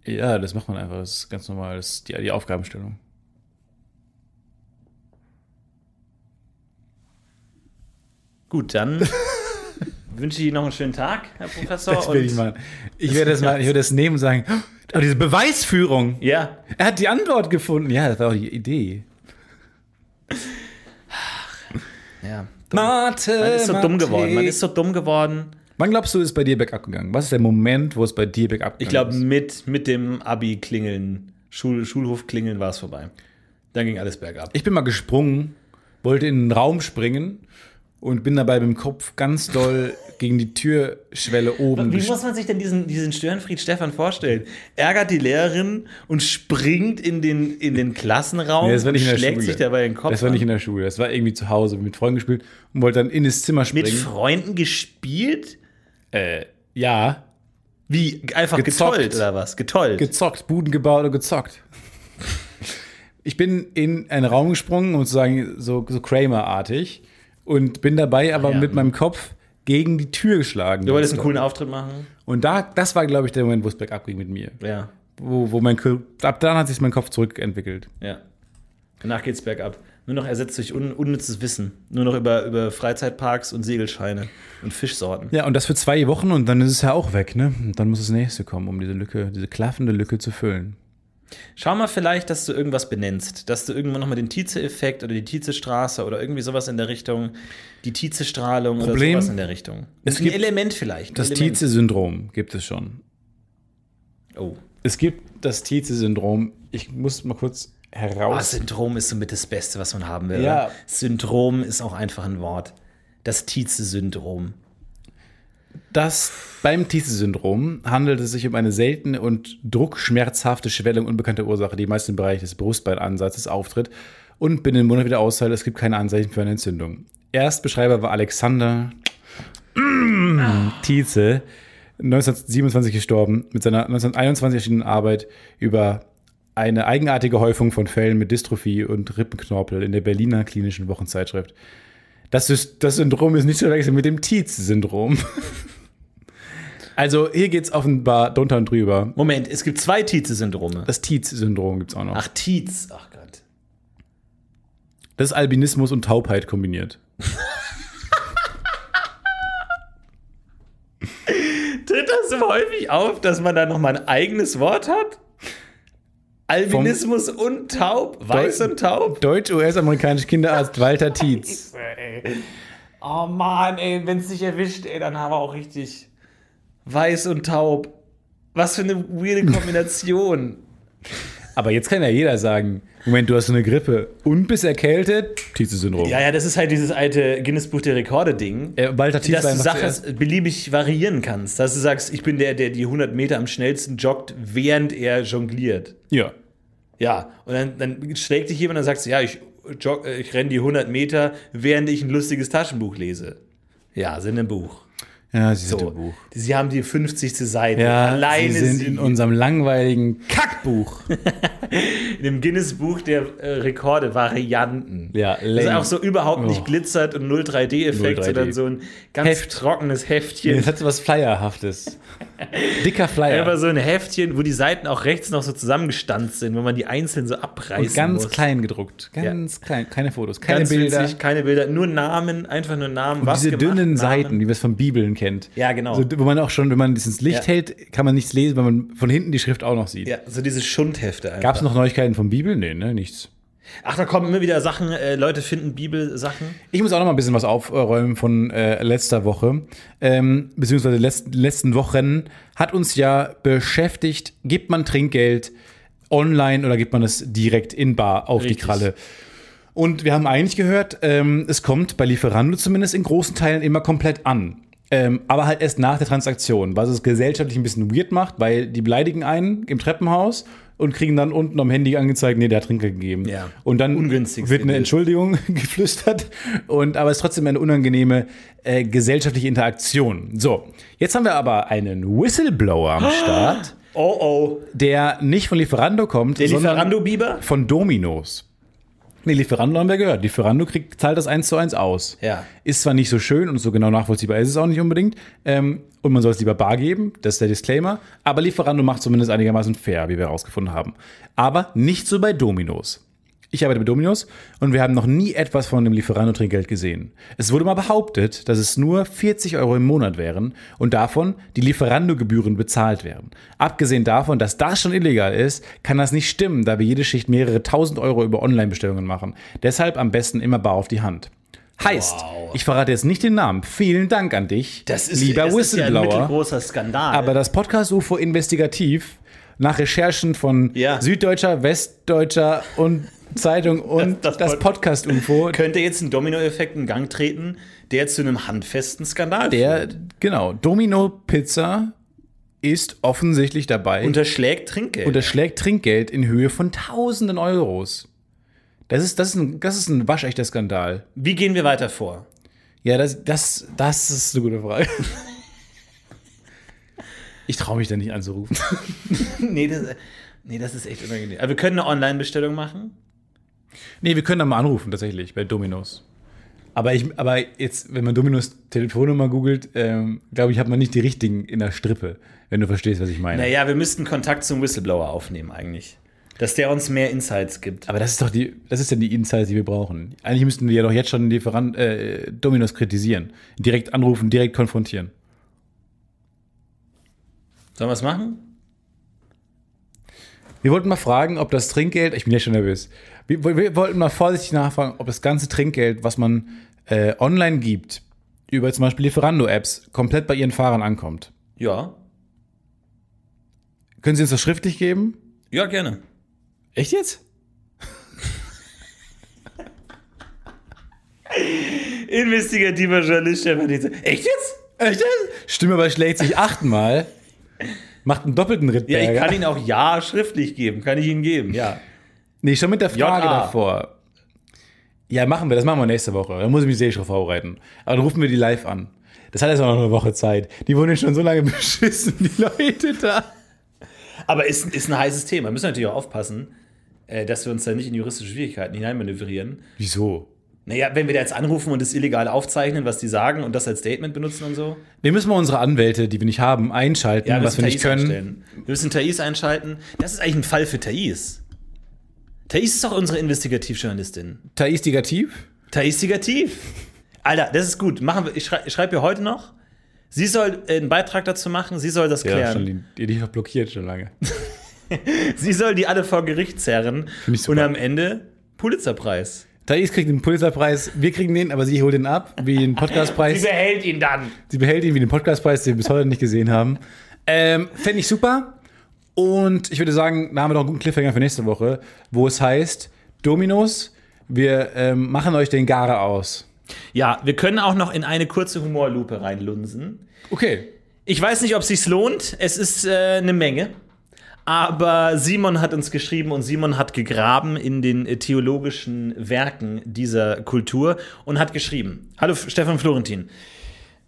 Ja, das macht man einfach. Das ist ganz normal. Das ist die, die Aufgabenstellung. Gut, dann wünsche ich Ihnen noch einen schönen Tag, Herr Professor. Das will ich machen. Ich werde das mal, ich werde das nehmen und sagen, oh, diese Beweisführung. Ja, Er hat die Antwort gefunden. Ja, das war auch die Idee. Ja. Mathe. Man ist so dumm geworden. Man ist so dumm geworden. Wann glaubst du, ist bei dir bergab gegangen? Was ist der Moment, wo es bei dir bergab gegangen Ich glaube, ist? mit, mit dem Abi-Klingeln, Schul, Schulhof-Klingeln war es vorbei. Dann ging alles bergab. Ich bin mal gesprungen, wollte in den Raum springen und bin dabei mit dem Kopf ganz doll gegen die Türschwelle oben Wie muss man sich denn diesen, diesen Störenfried Stefan vorstellen? Ärgert die Lehrerin und springt in den, in den Klassenraum Nee, das war nicht in und der schlägt Schule. sich dabei den Kopf Das war nicht in der Schule, das war irgendwie zu Hause mit Freunden gespielt und wollte dann in das Zimmer Mit springen. Freunden gespielt? äh, ja, Wie? Einfach Gezockt. getollt oder was? Getollt. gezockt, Buden gebaut und gezockt. Ich bin in einen Raum gesprungen, um zu sagen, so, so Kramer-artig und bin dabei aber ja. mit meinem Kopf gegen die Tür geschlagen. du wolltest einen coolen Auftritt machen? Und da, das war, glaube ich, der Moment, wo es bergab ging mit mir. Ja. Wo, wo mein, ab dann hat sich mein Kopf zurückentwickelt. Ja. Danach geht's bergab. Nur noch ersetzt durch un unnützes Wissen. Nur noch über, über Freizeitparks und Segelscheine und Fischsorten. Ja, und das für zwei Wochen und dann ist es ja auch weg, ne? Und dann muss das nächste kommen, um diese Lücke, diese klaffende Lücke zu füllen. Schau mal vielleicht, dass du irgendwas benennst. Dass du irgendwann nochmal den Tietze-Effekt oder die Tietze-Straße oder irgendwie sowas in der Richtung, die Tietze-Strahlung oder sowas in der Richtung. es ein gibt Element vielleicht. ein Das. Tietze-Syndrom gibt es schon. Oh. Es gibt das Tietze-Syndrom. Ich muss mal kurz heraus. Syndrom ist somit das Beste, was man haben will. Ja. Syndrom ist auch einfach ein Wort. Das Tietze-Syndrom. Das beim Tietze-Syndrom handelt es sich um eine seltene und druckschmerzhafte Schwellung unbekannter Ursache, die meist im Bereich des Brustbeinansatzes auftritt und binnen Monat wieder aushält. Es gibt keine Anzeichen für eine Entzündung. Erstbeschreiber war Alexander Tietze, 1927 gestorben, mit seiner 1921 erschienenen Arbeit über eine eigenartige Häufung von Fällen mit Dystrophie und Rippenknorpel in der Berliner Klinischen Wochenzeitschrift. Das, ist, das Syndrom ist nicht zu verwechseln mit dem Tietz-Syndrom. Also hier geht es offenbar drunter und drüber. Moment, es gibt zwei Tietze-Syndrome. Das Tietz-Syndrom gibt es auch noch. Ach, Tietz. Ach Gott. Das ist Albinismus und Taubheit kombiniert. Tritt das so häufig auf, dass man da nochmal ein eigenes Wort hat? Albinismus und taub? Weiß Deu- und taub? Deutsch-US-amerikanisch Kinderarzt Walter Tietz. Oh Mann, ey, wenn es dich erwischt, ey, dann haben wir auch richtig weiß und taub. Was für eine weirde Kombination. Aber jetzt kann ja jeder sagen, Moment, du hast so eine Grippe und bist erkältet, Tietze-Syndrom. ja, ja, das ist halt dieses alte Guinness-Buch der Rekorde-Ding. Äh, Walter Tietz dass du Sachen beliebig variieren kannst. Dass du sagst, ich bin der, der die 100 Meter am schnellsten joggt, während er jongliert. Ja. Ja, und dann, dann schlägt dich jemand und dann sagst du, ja, ich, jog, äh, ich renne die 100 Meter, während ich ein lustiges Taschenbuch lese. Ja, sind im Buch. Ja, sie sind So, im Buch. Sie haben die 50. Seite. Ja, Alleine sie sind sie in unserem langweiligen Kackbuch. in dem Guinness-Buch der äh, Rekorde-Varianten. Ja, Das lame. auch so überhaupt nicht Oh. glitzert und 0 3D-Effekt, 0 3D. sondern so ein ganz Heft. trockenes Heftchen. Das hat so was Flyerhaftes. Dicker Flyer. Einfach so ein Heftchen, wo die Seiten auch rechts noch so zusammengestanzt sind, wo man die einzeln so abreißen Und ganz muss. klein gedruckt. Ganz klein. Keine Fotos, keine Ganz Bilder. winzig, keine Bilder, nur Namen, einfach nur Namen, was Diese gemacht, dünnen Namen. Seiten, wie man es von Bibeln kennt. Ja, genau. So, wo man auch schon, wenn man das ins Licht Ja. hält, kann man nichts lesen, weil man von hinten die Schrift auch noch sieht. Ja, so diese Schundhefte einfach. Gab es noch Neuigkeiten von Bibel? Nee, ne? Nichts. Ach, da kommen immer wieder Sachen, äh, Leute finden Bibelsachen. Ich muss auch noch mal ein bisschen was aufräumen von äh, letzter Woche, ähm, beziehungsweise letzt, letzten Wochen hat uns ja beschäftigt, gibt man Trinkgeld online oder gibt man es direkt in Bar auf Richtig. die Kralle? Und wir haben eigentlich gehört, ähm, es kommt bei Lieferando zumindest in großen Teilen immer komplett an. Ähm, aber halt erst nach der Transaktion, was es gesellschaftlich ein bisschen weird macht, weil die beleidigen einen im Treppenhaus und kriegen dann unten am Handy angezeigt, nee, der hat Trinkgeld gegeben. Ja. Und dann wird eine. Entschuldigung geflüstert. Und, aber es ist trotzdem eine unangenehme äh, gesellschaftliche Interaktion. So, jetzt haben wir aber einen Whistleblower am Start, Oh oh. der nicht von Lieferando kommt, Der sondern Lieferando-Biber? von Dominos. Nee, Lieferando haben wir gehört. Lieferando kriegt, zahlt das eins zu eins aus. Ja. Ist zwar nicht so schön und so genau nachvollziehbar ist es auch nicht unbedingt. Ähm, und man soll es lieber bar geben, das ist der Disclaimer. Aber Lieferando macht zumindest einigermaßen fair, wie wir herausgefunden haben. Aber nicht so bei Dominos. Ich arbeite bei Dominos und wir haben noch nie etwas von dem Lieferando-Trinkgeld gesehen. Es wurde mal behauptet, dass es nur 40 Euro im Monat wären und davon die Lieferando-Gebühren bezahlt werden. Abgesehen davon, dass das schon illegal ist, kann das nicht stimmen, da wir jede Schicht mehrere tausend Euro über Online-Bestellungen machen. Deshalb am besten immer bar auf die Hand. Heißt, Wow. ich verrate jetzt nicht den Namen. Vielen Dank an dich, Das ist, lieber das ist ja ein Whistleblower. mittelgroßer Skandal. Aber das Podcast UFO investigativ nach Recherchen von Ja. Süddeutscher, Westdeutscher und Zeitung und Das- das, das Podcast UFO, könnte jetzt ein Dominoeffekt in Gang treten, der zu einem handfesten Skandal der führt. genau Domino Pizza ist offensichtlich dabei unterschlägt Trinkgeld. unterschlägt Trinkgeld in Höhe von Tausenden Euros. Das ist, das ist, ein, das ist ein waschechter Skandal. Wie gehen wir weiter vor? Ja, das, das, das ist eine gute Frage. Ich traue mich da nicht anzurufen. nee, das, nee, das ist echt unangenehm. Aber wir können eine Online-Bestellung machen. Nee, wir können da mal anrufen, tatsächlich, bei Dominos. Aber, ich, aber jetzt, wenn man Dominos Telefonnummer googelt, ähm, glaube ich, hat man nicht die richtigen in der Strippe, wenn du verstehst, was ich meine. Naja, wir müssten Kontakt zum Whistleblower aufnehmen eigentlich. Dass der uns mehr Insights gibt. Aber das ist doch die, das ist ja die Insights, die wir brauchen. Eigentlich müssten wir ja doch jetzt schon den Lieferant, äh, Dominos kritisieren. Direkt anrufen, direkt konfrontieren. Sollen wir es machen? Wir wollten mal fragen, ob das Trinkgeld, ich bin ja schon nervös, wir, wir wollten mal vorsichtig nachfragen, ob das ganze Trinkgeld, was man äh, online gibt, über zum Beispiel Lieferando-Apps, komplett bei ihren Fahrern ankommt. Ja. Können Sie uns das schriftlich geben? Ja, gerne. Echt jetzt? Investigativer Journalist Stefan Dietze. Echt jetzt? Echt jetzt? Stimme überschlägt sich achtmal. Macht einen doppelten Ja, Rittberger. ich kann ihn auch ja schriftlich geben. Kann ich Ihnen geben, ja. Nee, schon mit der Frage JA. davor. Ja, machen wir, das machen wir nächste Woche. Da muss ich mich sehr drauf vorbereiten. Aber dann rufen wir die live an. Das hat jetzt auch noch eine Woche Zeit. Die wurden schon so lange beschissen, die Leute da. Aber ist, ist ein heißes Thema. Müssen wir natürlich auch aufpassen, äh, dass wir uns da nicht in juristische Schwierigkeiten hineinmanövrieren. Wieso? Naja, wenn wir da jetzt anrufen und das illegal aufzeichnen, was die sagen und das als Statement benutzen und so. Wir müssen mal unsere Anwälte, die wir nicht haben, einschalten, was müssen wir nicht Thais können. einstellen. Wir müssen Thais einschalten. Das ist eigentlich ein Fall für Thais. Thais ist doch unsere Investigativjournalistin. Thais Digativ? Thais Digativ. Alter, das ist gut. Machen wir, ich schreibe schreib ihr heute noch. Sie soll äh, einen Beitrag dazu machen, sie soll das Ja, klären. schon, die, die, noch blockiert schon lange. Sie soll die alle vor Gericht zerren. Ich super. Und am Ende Pulitzerpreis. Thais kriegt den Pulitzerpreis, wir kriegen den, aber sie holt den ab, wie den Podcastpreis. behält ihn dann. Sie behält ihn wie den Podcastpreis, den wir bis heute nicht gesehen haben. Ähm, Fände ich super. Und ich würde sagen, da haben wir noch einen guten Cliffhanger für nächste Woche, wo es heißt, Dominos, wir ähm, machen euch den Gare aus. Ja, wir können auch noch in eine kurze Humorlupe reinlunsen. Okay. Ich weiß nicht, ob es sich lohnt. Es ist äh, eine Menge. Aber Simon hat uns geschrieben und Simon hat gegraben in den äh, theologischen Werken dieser Kultur und hat geschrieben. Hallo Stefan Florentin.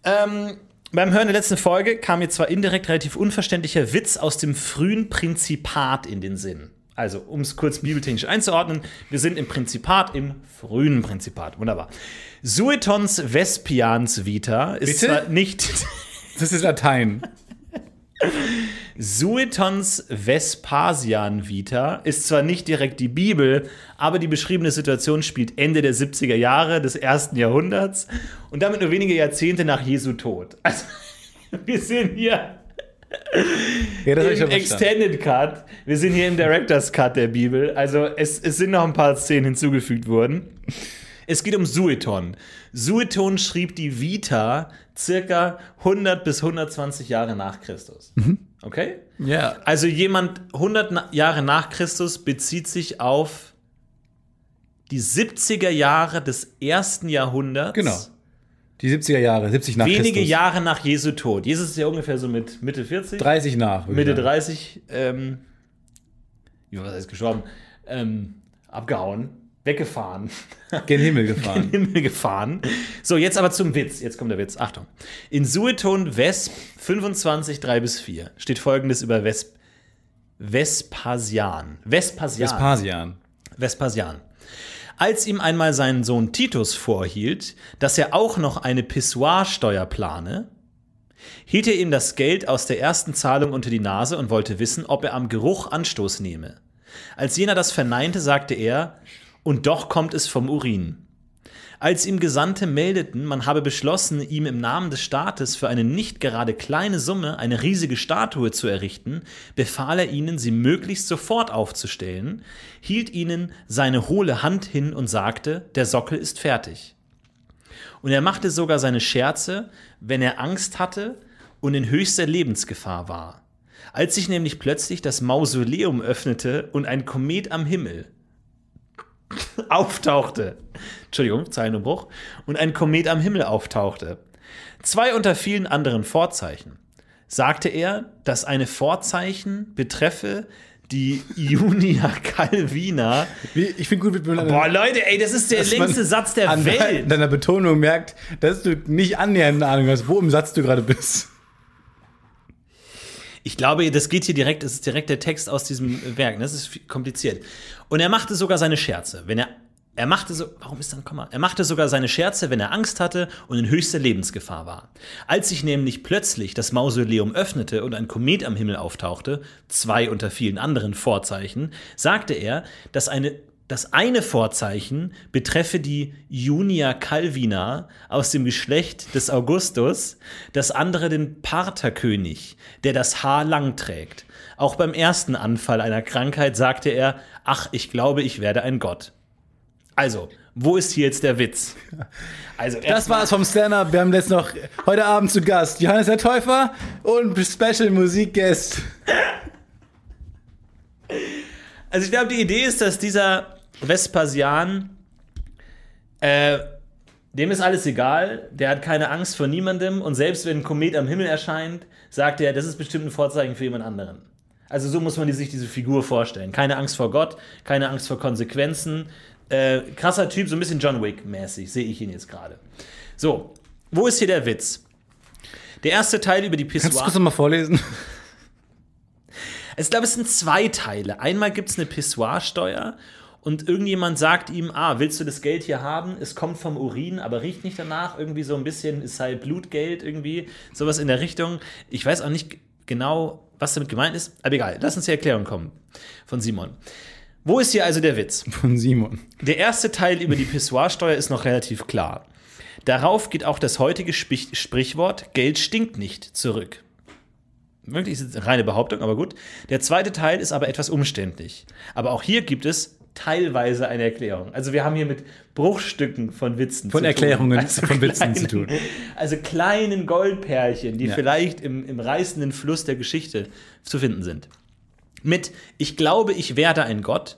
Ähm, beim Hören der letzten Folge kam mir zwar indirekt relativ unverständlicher Witz aus dem frühen Prinzipat in den Sinn. Also, um es kurz bibeltechnisch einzuordnen, wir sind im Prinzipat, im frühen Prinzipat. Wunderbar. Suetons Vespians Vita ist Bitte? zwar nicht. Das ist Latein. Suetons Vespasian Vita ist zwar nicht direkt die Bibel, aber die beschriebene Situation spielt Ende der 70er Jahre des ersten Jahrhunderts und damit nur wenige Jahrzehnte nach Jesu Tod. Also, wir sind hier Ja, das im. Extended Cut, wir sind hier im Director's Cut der Bibel. Also, es, es sind noch ein paar Szenen hinzugefügt worden. Es geht um Sueton. Sueton schrieb die Vita circa 100 bis 120 Jahre nach Christus. Okay? Ja. Also jemand 100 na Jahre nach Christus bezieht sich auf die 70er Jahre des ersten Jahrhunderts. Genau. Die 70er Jahre, 70 nach Wenige Christus. Jahre nach Jesu Tod. Jesus ist ja ungefähr so mit Mitte 40. 30 nach. Mitte sagen. 30, ähm, ja, was heißt gestorben? Ähm, abgehauen, weggefahren, Gen Himmel gefahren. den Himmel gefahren. So, jetzt aber zum Witz. Jetzt kommt der Witz. Achtung. In Sueton Wesp 25, 3 bis 4 steht folgendes über Wesp Vespasian. Vespasian. Vespasian. Vespasian. Als ihm einmal sein Sohn Titus vorhielt, dass er auch noch eine Pissoirsteuer plane, hielt er ihm das Geld aus der ersten Zahlung unter die Nase und wollte wissen, ob er am Geruch Anstoß nehme. Als jener das verneinte, sagte er, und doch kommt es vom Urin. Als ihm Gesandte meldeten, man habe beschlossen, ihm im Namen des Staates für eine nicht gerade kleine Summe eine riesige Statue zu errichten, befahl er ihnen, sie möglichst sofort aufzustellen, hielt ihnen seine hohle Hand hin und sagte, der Sockel ist fertig. Und er machte sogar seine Scherze, wenn er Angst hatte und in höchster Lebensgefahr war. Als sich nämlich plötzlich das Mausoleum öffnete und ein Komet am Himmel auftauchte. Entschuldigung, Zeilenumbruch. Und ein Komet am Himmel auftauchte. Zwei unter vielen anderen Vorzeichen. Sagte er, dass eine Vorzeichen betreffe die Junia Calvina. Ich finde gut, man Boah, Leute, ey, das ist der längste Satz der an Welt. deiner Betonung merkt, dass du nicht annähernd eine Ahnung hast, wo im Satz du gerade bist. Ich glaube, das geht hier direkt, es ist direkt der Text aus diesem Werk. Das ist kompliziert. Und er machte sogar seine Scherze. Wenn er, er machte so, warum ist da ein Komma? Er machte sogar seine Scherze, wenn er Angst hatte und in höchster Lebensgefahr war. Als sich nämlich plötzlich das Mausoleum öffnete und ein Komet am Himmel auftauchte, zwei unter vielen anderen Vorzeichen, sagte er, dass eine das eine Vorzeichen betreffe die Junia Calvina aus dem Geschlecht des Augustus, das andere den Partherkönig, der das Haar lang trägt. Auch beim ersten Anfall einer Krankheit sagte er, ach, ich glaube, ich werde ein Gott. Also, wo ist hier jetzt der Witz? Also, Das war's vom Stand-Up. Wir haben jetzt noch heute Abend zu Gast Johannes der Täufer und Special Musikguest. Also ich glaube, die Idee ist, dass dieser Vespasian, äh, dem ist alles egal, der hat keine Angst vor niemandem und selbst wenn ein Komet am Himmel erscheint, sagt er, das ist bestimmt ein Vorzeichen für jemand anderen. Also so muss man sich diese Figur vorstellen. Keine Angst vor Gott, keine Angst vor Konsequenzen. Äh, krasser Typ, so ein bisschen John Wick-mäßig, sehe ich ihn jetzt gerade. So, wo ist hier der Witz? Der erste Teil über die Kannst du kurz nochmal vorlesen? Ich glaube, es sind zwei Teile. Einmal gibt es eine Pissoirsteuer und irgendjemand sagt ihm, ah, willst du das Geld hier haben? Es kommt vom Urin, aber riecht nicht danach. Irgendwie so ein bisschen, es sei Blutgeld irgendwie, sowas in der Richtung. Ich weiß auch nicht genau, was damit gemeint ist, aber egal. Lass uns die Erklärung kommen von Simon. Wo ist hier also der Witz? Von Simon. Der erste Teil über die Pissoirsteuer ist noch relativ klar. Darauf geht auch das heutige Sprich Sprichwort Geld stinkt nicht zurück. Wirklich ist es eine reine Behauptung, aber gut. Der zweite Teil ist aber etwas umständlich. Aber auch hier gibt es teilweise eine Erklärung. Also wir haben hier mit Bruchstücken von Witzen Von zu Erklärungen tun. von Witzen zu tun. Also kleinen Goldpärchen, die Ja. vielleicht im, im reißenden Fluss der Geschichte zu finden sind. Mit Ich glaube, ich werde ein Gott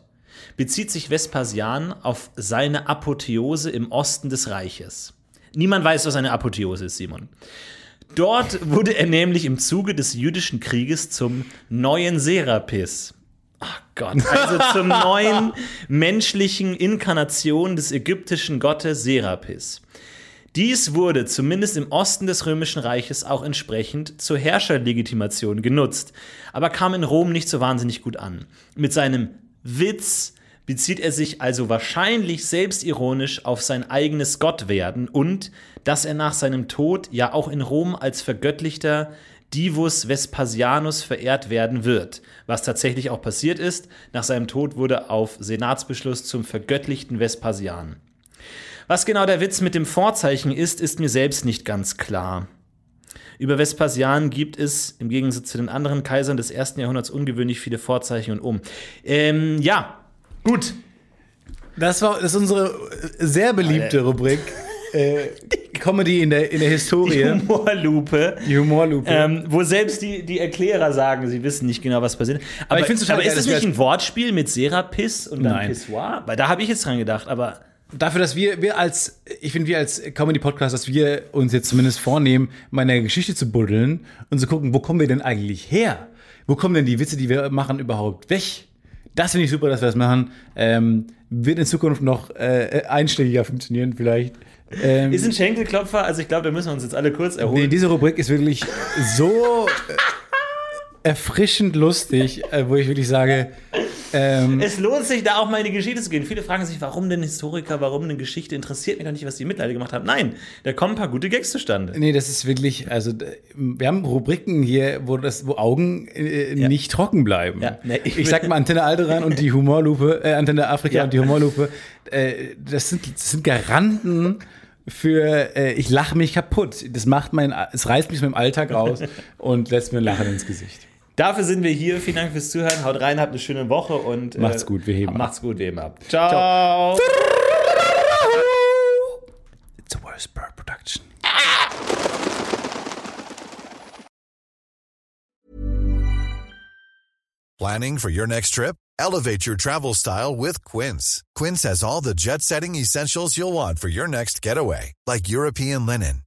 bezieht sich Vespasian auf seine Apotheose im Osten des Reiches. Niemand weiß, was eine Apotheose ist, Simon. Dort wurde er nämlich im Zuge des jüdischen Krieges zum neuen Serapis. Ach Gott, also zur neuen menschlichen Inkarnation des ägyptischen Gottes Serapis. Dies wurde zumindest im Osten des Römischen Reiches auch entsprechend zur Herrscherlegitimation genutzt, aber kam in Rom nicht so wahnsinnig gut an. Mit seinem Witz bezieht er sich also wahrscheinlich selbstironisch auf sein eigenes Gottwerden und dass er nach seinem Tod ja auch in Rom als vergöttlichter Divus Vespasianus verehrt werden wird, was tatsächlich auch passiert ist. Nach seinem Tod wurde auf Senatsbeschluss zum vergöttlichten Vespasian. Was genau der Witz mit dem Vorzeichen ist, ist mir selbst nicht ganz klar. Über Vespasian gibt es im Gegensatz zu den anderen Kaisern des ersten Jahrhunderts ungewöhnlich viele Vorzeichen und um. Ähm, ja, gut. Das war das ist unsere sehr beliebte Rubrik. äh, Comedy in der, in der Historie. Die Humorlupe. Die Humorlupe. Ähm, wo selbst die, die Erklärer sagen, sie wissen nicht genau, was passiert. Aber, aber geil, ist das nicht ein Wortspiel mit Serapis und dann. Pissoir? Weil da habe ich jetzt dran gedacht, aber Dafür, dass wir, wir als, ich finde, wir als Comedy-Podcast, dass wir uns jetzt zumindest vornehmen, mal in der Geschichte zu buddeln und zu gucken, wo kommen wir denn eigentlich her? Wo kommen denn die Witze, die wir machen, überhaupt weg? Das finde ich super, dass wir das machen. Ähm, wird in Zukunft noch äh, einschlägiger funktionieren, vielleicht. Ähm, ist ein Schenkelklopfer. Also ich glaube, da müssen wir uns jetzt alle kurz erholen. nee, diese Rubrik ist wirklich so äh, erfrischend lustig, äh, wo ich wirklich sage, ähm, Es lohnt sich, da auch mal in die Geschichte zu gehen. Viele fragen sich, warum denn Historiker, warum eine Geschichte? Interessiert mich doch nicht, was die Mittelalter gemacht haben. Nein, da kommen ein paar gute Gags zustande. Nee, das ist wirklich, also wir haben Rubriken hier, wo das, wo Augen äh, nicht trocken bleiben. Ja, nee, ich ich, sag mal Antenne Alderan und die Humorlupe, äh, Antenne Afrika Ja. und die Humorlupe, äh, das, sind, das sind Garanten für äh, ich lache mich kaputt. Das macht mein, es reißt mich aus meinem Alltag raus und lässt mir ein Lachen ins Gesicht. Dafür sind wir hier. Vielen Dank fürs Zuhören. Haut rein, habt eine schöne Woche und äh, Macht's gut, wir heben ab. Macht's gut, wir heben ab. Ciao. It's a worst bird production. Planning for your next trip? Elevate your travel style with Quince. Quince has all the jet setting essentials you'll want for your next getaway, like European linen,